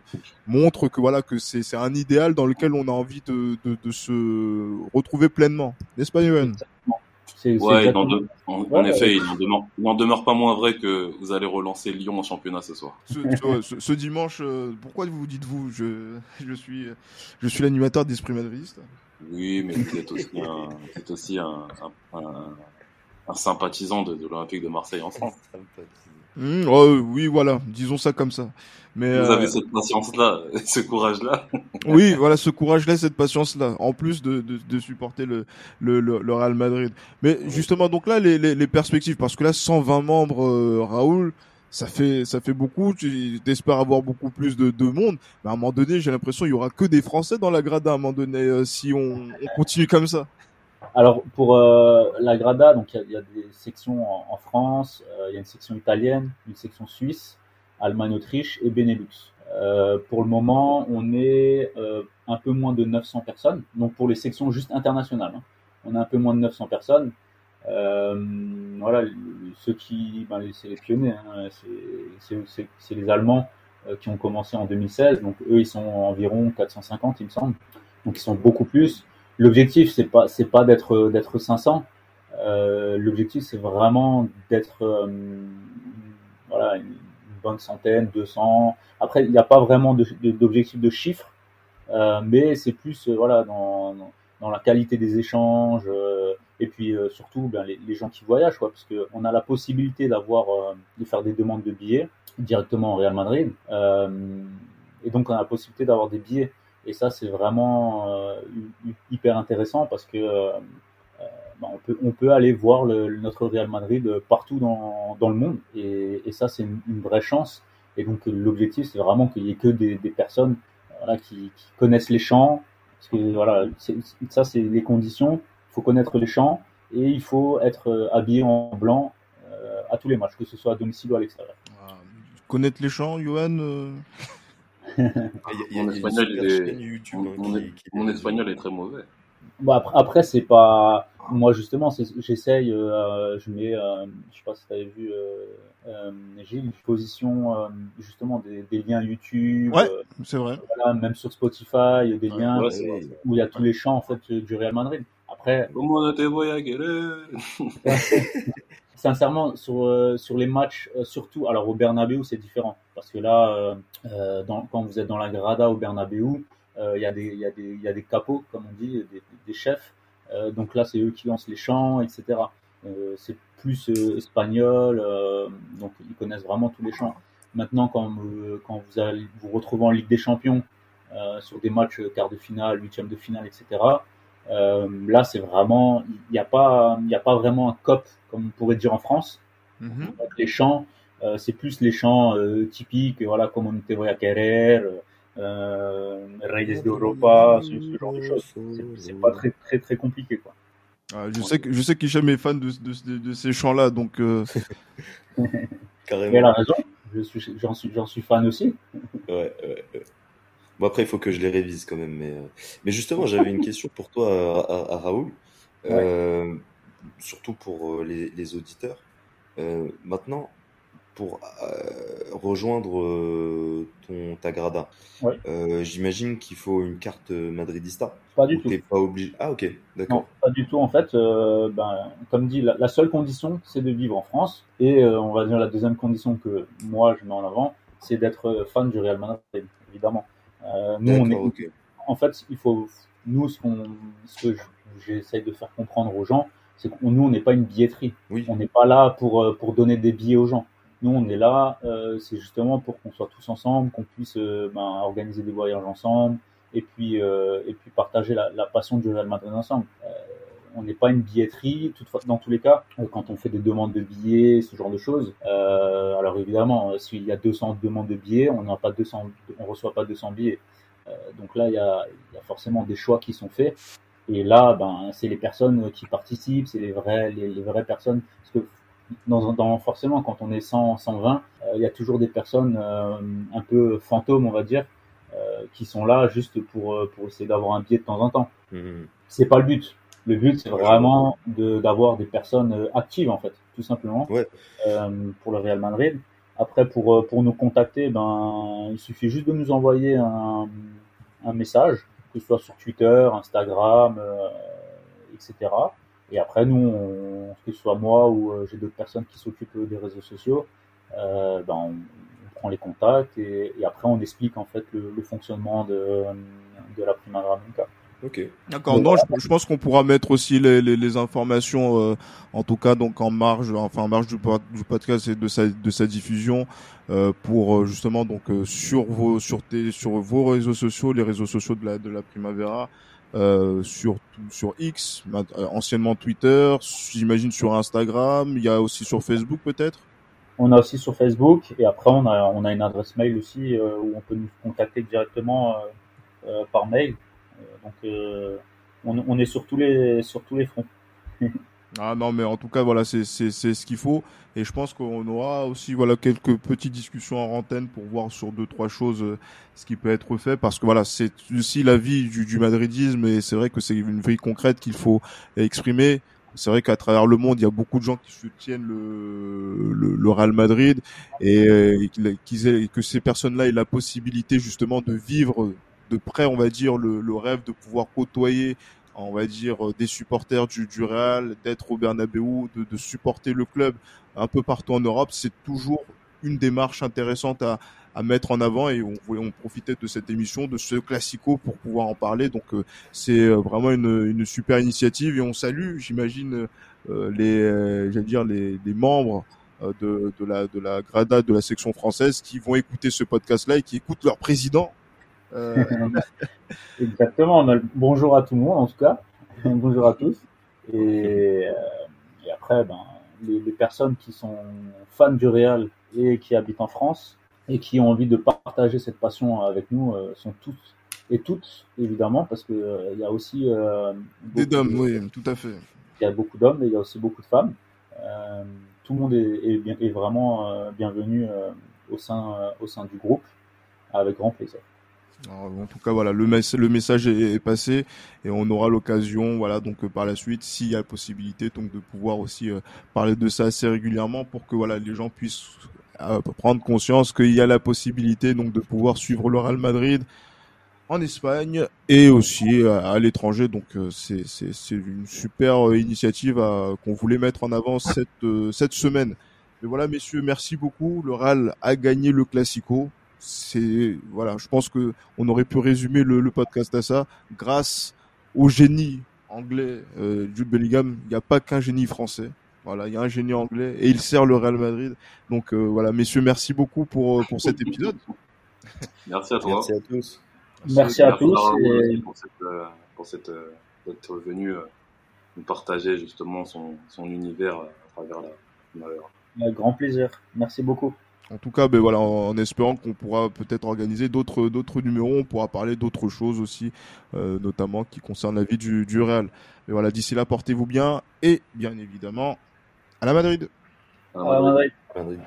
S2: montre que voilà que c'est c'est un idéal dans lequel on a envie de, de, de se retrouver pleinement. N'est-ce pas Yoann
S3: Ouais, en, effet, il n'en demeure, pas moins vrai que vous allez relancer Lyon en championnat ce soir.
S2: Ce, dimanche, euh, pourquoi vous dites vous je, je suis, je suis l'animateur d'Esprit Madridiste?
S3: Oui, mais vous êtes aussi un, aussi un, un, sympathisant de, de l'Olympique de Marseille en France.
S2: Mmh, oh, oui, voilà, disons ça comme ça.
S3: Mais vous avez euh, cette patience-là, ce courage-là.
S2: oui, voilà, ce courage-là, cette patience-là, en plus de, de, de supporter le, le, le, Real Madrid. Mais justement, donc là, les, les, les, perspectives, parce que là, 120 membres, euh, Raoul, ça fait ça fait beaucoup. Tu espères avoir beaucoup plus de, de monde, mais à un moment donné, j'ai l'impression il y aura que des Français dans la grada à un moment donné euh, si on, on continue comme ça.
S5: Alors pour euh, la Grada, donc il y, a des sections en, France, euh, il y a une section italienne, une section suisse, Allemagne, Autriche et Benelux. Euh, pour le moment, on est un peu moins de 900 personnes. Donc pour les sections juste internationales, hein, on est un peu moins de 900 personnes. voilà, ceux qui, ben, c'est les pionniers, hein, c'est les Allemands qui ont commencé en 2016. Donc eux, ils sont environ 450, il me semble. Donc ils sont beaucoup plus. L'objectif, c'est pas, c'est pas d'être, d'être 500. Euh, l'objectif, c'est vraiment d'être, euh, voilà, une bonne centaine, 200. Après, il n'y a pas vraiment d'objectif de, de, chiffre, euh, mais c'est plus, euh, voilà, dans, dans, la qualité des échanges euh, et puis surtout ben, les, les, gens qui voyagent, quoi, parce que on a la possibilité d'avoir, de faire des demandes de billets directement au Real Madrid, et donc on a la possibilité d'avoir des billets et ça, c'est vraiment euh, hyper intéressant parce que euh, euh, bah, on, peut, on peut aller voir notre Real Madrid partout dans, dans le monde. Et, et ça, c'est une, vraie chance. Et donc, l'objectif, c'est vraiment qu'il y ait que des, personnes qui, connaissent les champs. Parce que voilà, ça, c'est les conditions. Il faut connaître les champs et il faut être habillé en blanc à tous les matchs, que ce soit à domicile ou à l'extérieur. Ah,
S2: connaître les champs, Johan.
S3: Mon, espagnol est très mauvais.
S5: Bon, après, après c'est pas moi justement, j'essaye, euh, je mets, euh, je sais pas si tu avais vu, euh, euh, j'ai une position euh, justement des, des, liens YouTube.
S2: Ouais, c'est vrai.
S5: Voilà, même sur Spotify, des liens ouais, où il y a tous les chants en fait du Real Madrid. Après. sincèrement, sur, sur les matchs, surtout, alors au Bernabeu, c'est différent. Parce que là, dans, quand vous êtes dans la grada au Bernabeu, il y, a des, y, y a des capots, comme on dit, des, chefs euh, donc là, c'est eux qui lancent les chants, etc. Euh, c'est plus euh, espagnol, donc ils connaissent vraiment tous les chants. Maintenant, quand, quand vous allez vous retrouver en Ligue des Champions, sur des matchs quart de finale, huitième de finale, etc. là, c'est vraiment, il n'y a pas, il a pas vraiment un cop comme on pourrait dire en France. Mm les chants, c'est plus les chants typiques, voilà, comme on te voy a querer, euh, Reyes d'Europa, ce, ce, genre de choses. C'est pas très très très compliqué quoi.
S2: Ah, je, sais que, je sais qu'Hicham est fan de, de, de, ces chants-là, donc. Euh...
S5: Carrément. Elle a raison, j'en suis, suis, suis fan aussi.
S4: ouais, ouais, ouais. Bon, après, il faut que je les révise quand même. Mais, euh... mais justement, j'avais une question pour toi, à, à, à Raoul, ouais. euh, surtout pour euh, les, les auditeurs. Euh, maintenant, pour euh, rejoindre euh, ton ta grada.
S5: Ouais.
S4: Euh, J'imagine qu'il faut une carte madridista.
S5: Pas du tout.
S4: pas obligé. Ah ok, d'accord. Non,
S5: pas du tout. En fait, euh, ben, comme dit, la, la seule condition, c'est de vivre en France. Et euh, on va dire la deuxième condition que moi je mets en avant, c'est d'être fan du Real Madrid, évidemment. Nous, on est. Okay. En fait, il faut. Nous, ce, qu'on, ce que j'essaye de faire comprendre aux gens, c'est que nous, on n'est pas une billetterie.
S4: Oui.
S5: On n'est pas là pour pour donner des billets aux gens. Nous, on est là, euh, c'est justement pour qu'on soit tous ensemble, qu'on puisse euh, ben, organiser des voyages ensemble, et puis euh, et puis partager la, la, passion du Real Madrid ensemble. Euh, on n'est pas une billetterie, toutefois, dans tous les cas, euh, quand on fait des demandes de billets, ce genre de choses. Euh, alors évidemment, s'il y a 200 demandes de billets, on n'a pas 200, on reçoit pas 200 billets. donc là, il y a, il y a forcément des choix qui sont faits. Et là, ben, c'est les personnes qui participent, c'est les vraies, les, les vraies personnes. Parce que dans, dans, forcément, quand on est 100, 120, euh, il y a toujours des personnes euh, un peu fantômes, on va dire, euh, qui sont là juste pour, pour essayer d'avoir un billet de temps en temps.
S4: Mmh.
S5: C'est pas le but. Le but, c'est vraiment d'avoir des personnes actives, en fait, tout simplement,
S4: ouais.
S5: pour le Real Madrid. Après, pour, pour nous contacter, ben, il suffit juste de nous envoyer un, un message, que ce soit sur Twitter, Instagram, etc. Et après, nous, on, que ce soit moi ou euh, j'ai d'autres personnes qui s'occupent des réseaux sociaux, euh, ben, on, on, prend les contacts et, et, après on explique en fait le, le fonctionnement de, de la Primavera Blanca.
S4: Ok.
S2: D'accord. Non, je, je, pense qu'on pourra mettre aussi les, les, les informations, euh, en tout cas donc en marge, enfin en marge du, du podcast et de sa de sa diffusion, euh, pour euh, justement donc euh, sur vos sur tes sur vos réseaux sociaux, les réseaux sociaux de la de la Primavera, euh, sur sur X, anciennement Twitter, j'imagine sur Instagram, il y a aussi sur Facebook peut-être?
S5: On a aussi sur Facebook et après on a on a une adresse mail aussi euh, où on peut nous contacter directement euh, par mail. Donc on, on, est sur tous les sur tous les fronts.
S2: Ah non, mais en tout cas, voilà, c'est ce qu'il faut. Et je pense qu'on aura aussi voilà quelques petites discussions en antenne pour voir sur deux trois choses euh, ce qui peut être fait parce que voilà c'est aussi la vie du, du madridisme et c'est vrai que c'est une vie concrète qu'il faut exprimer. C'est vrai qu'à travers le monde, il y a beaucoup de gens qui soutiennent le, le, le Real Madrid et, et qu que ces personnes-là aient la possibilité justement de vivre de près, on va dire, le, rêve de pouvoir côtoyer on va dire des supporters du, Real, d'être au Bernabeu, de, supporter le club un peu partout en Europe, c'est toujours une démarche intéressante à, mettre en avant et on on profitait de cette émission, de ce classico pour pouvoir en parler. Donc euh, c'est vraiment une, super initiative et on salue, j'imagine, euh, les, euh, j'allais dire les membres de, de, la de la Grada de la section française qui vont écouter ce podcast-là et qui écoutent leur président
S5: euh... Exactement. Bonjour à tout le monde, en tout cas. Bonjour à tous. Et, euh, et après, ben, les, les, personnes qui sont fans du Real et qui habitent en France et qui ont envie de partager cette passion avec nous euh, sont toutes et toutes, évidemment, parce que euh, il y a aussi
S2: des hommes, oui, tout à fait.
S5: Il y a beaucoup d'hommes, mais il y a aussi beaucoup de femmes. tout le monde est, est, bien, est vraiment bienvenu au sein au sein du groupe, avec grand plaisir.
S2: En tout cas, voilà, le, message est, passé et on aura l'occasion, voilà, donc euh, par la suite, s'il y a possibilité, donc de pouvoir aussi euh, parler de ça assez régulièrement pour que voilà, les gens puissent euh, prendre conscience qu'il y a la possibilité donc de pouvoir suivre le Real Madrid en Espagne et aussi à, l'étranger. Donc c'est c'est une super initiative qu'on voulait mettre en avant cette cette semaine. Mais voilà, messieurs, merci beaucoup. Le Real a gagné le Classico c'est voilà, je pense que on aurait pu résumer le, podcast à ça. Grâce au génie anglais euh, Jude Bellingham, il n'y a pas qu'un génie français. Voilà, il y a un génie anglais et il sert le Real Madrid. Donc euh, voilà, messieurs, merci beaucoup pour euh, pour cet épisode.
S3: Merci à toi.
S4: Merci à tous.
S5: Merci, à tous
S3: pour cette pour cette d'être venu nous partager justement son son univers à travers la.
S5: Avec grand plaisir. Merci beaucoup.
S2: En tout cas, ben voilà, en, espérant qu'on pourra peut-être organiser d'autres d'autres numéros, on pourra parler d'autres choses aussi, euh, notamment qui concernent la vie du, du Real. Mais voilà, d'ici là, portez-vous bien et bien évidemment à la Madrid.
S5: À la Madrid. À la Madrid.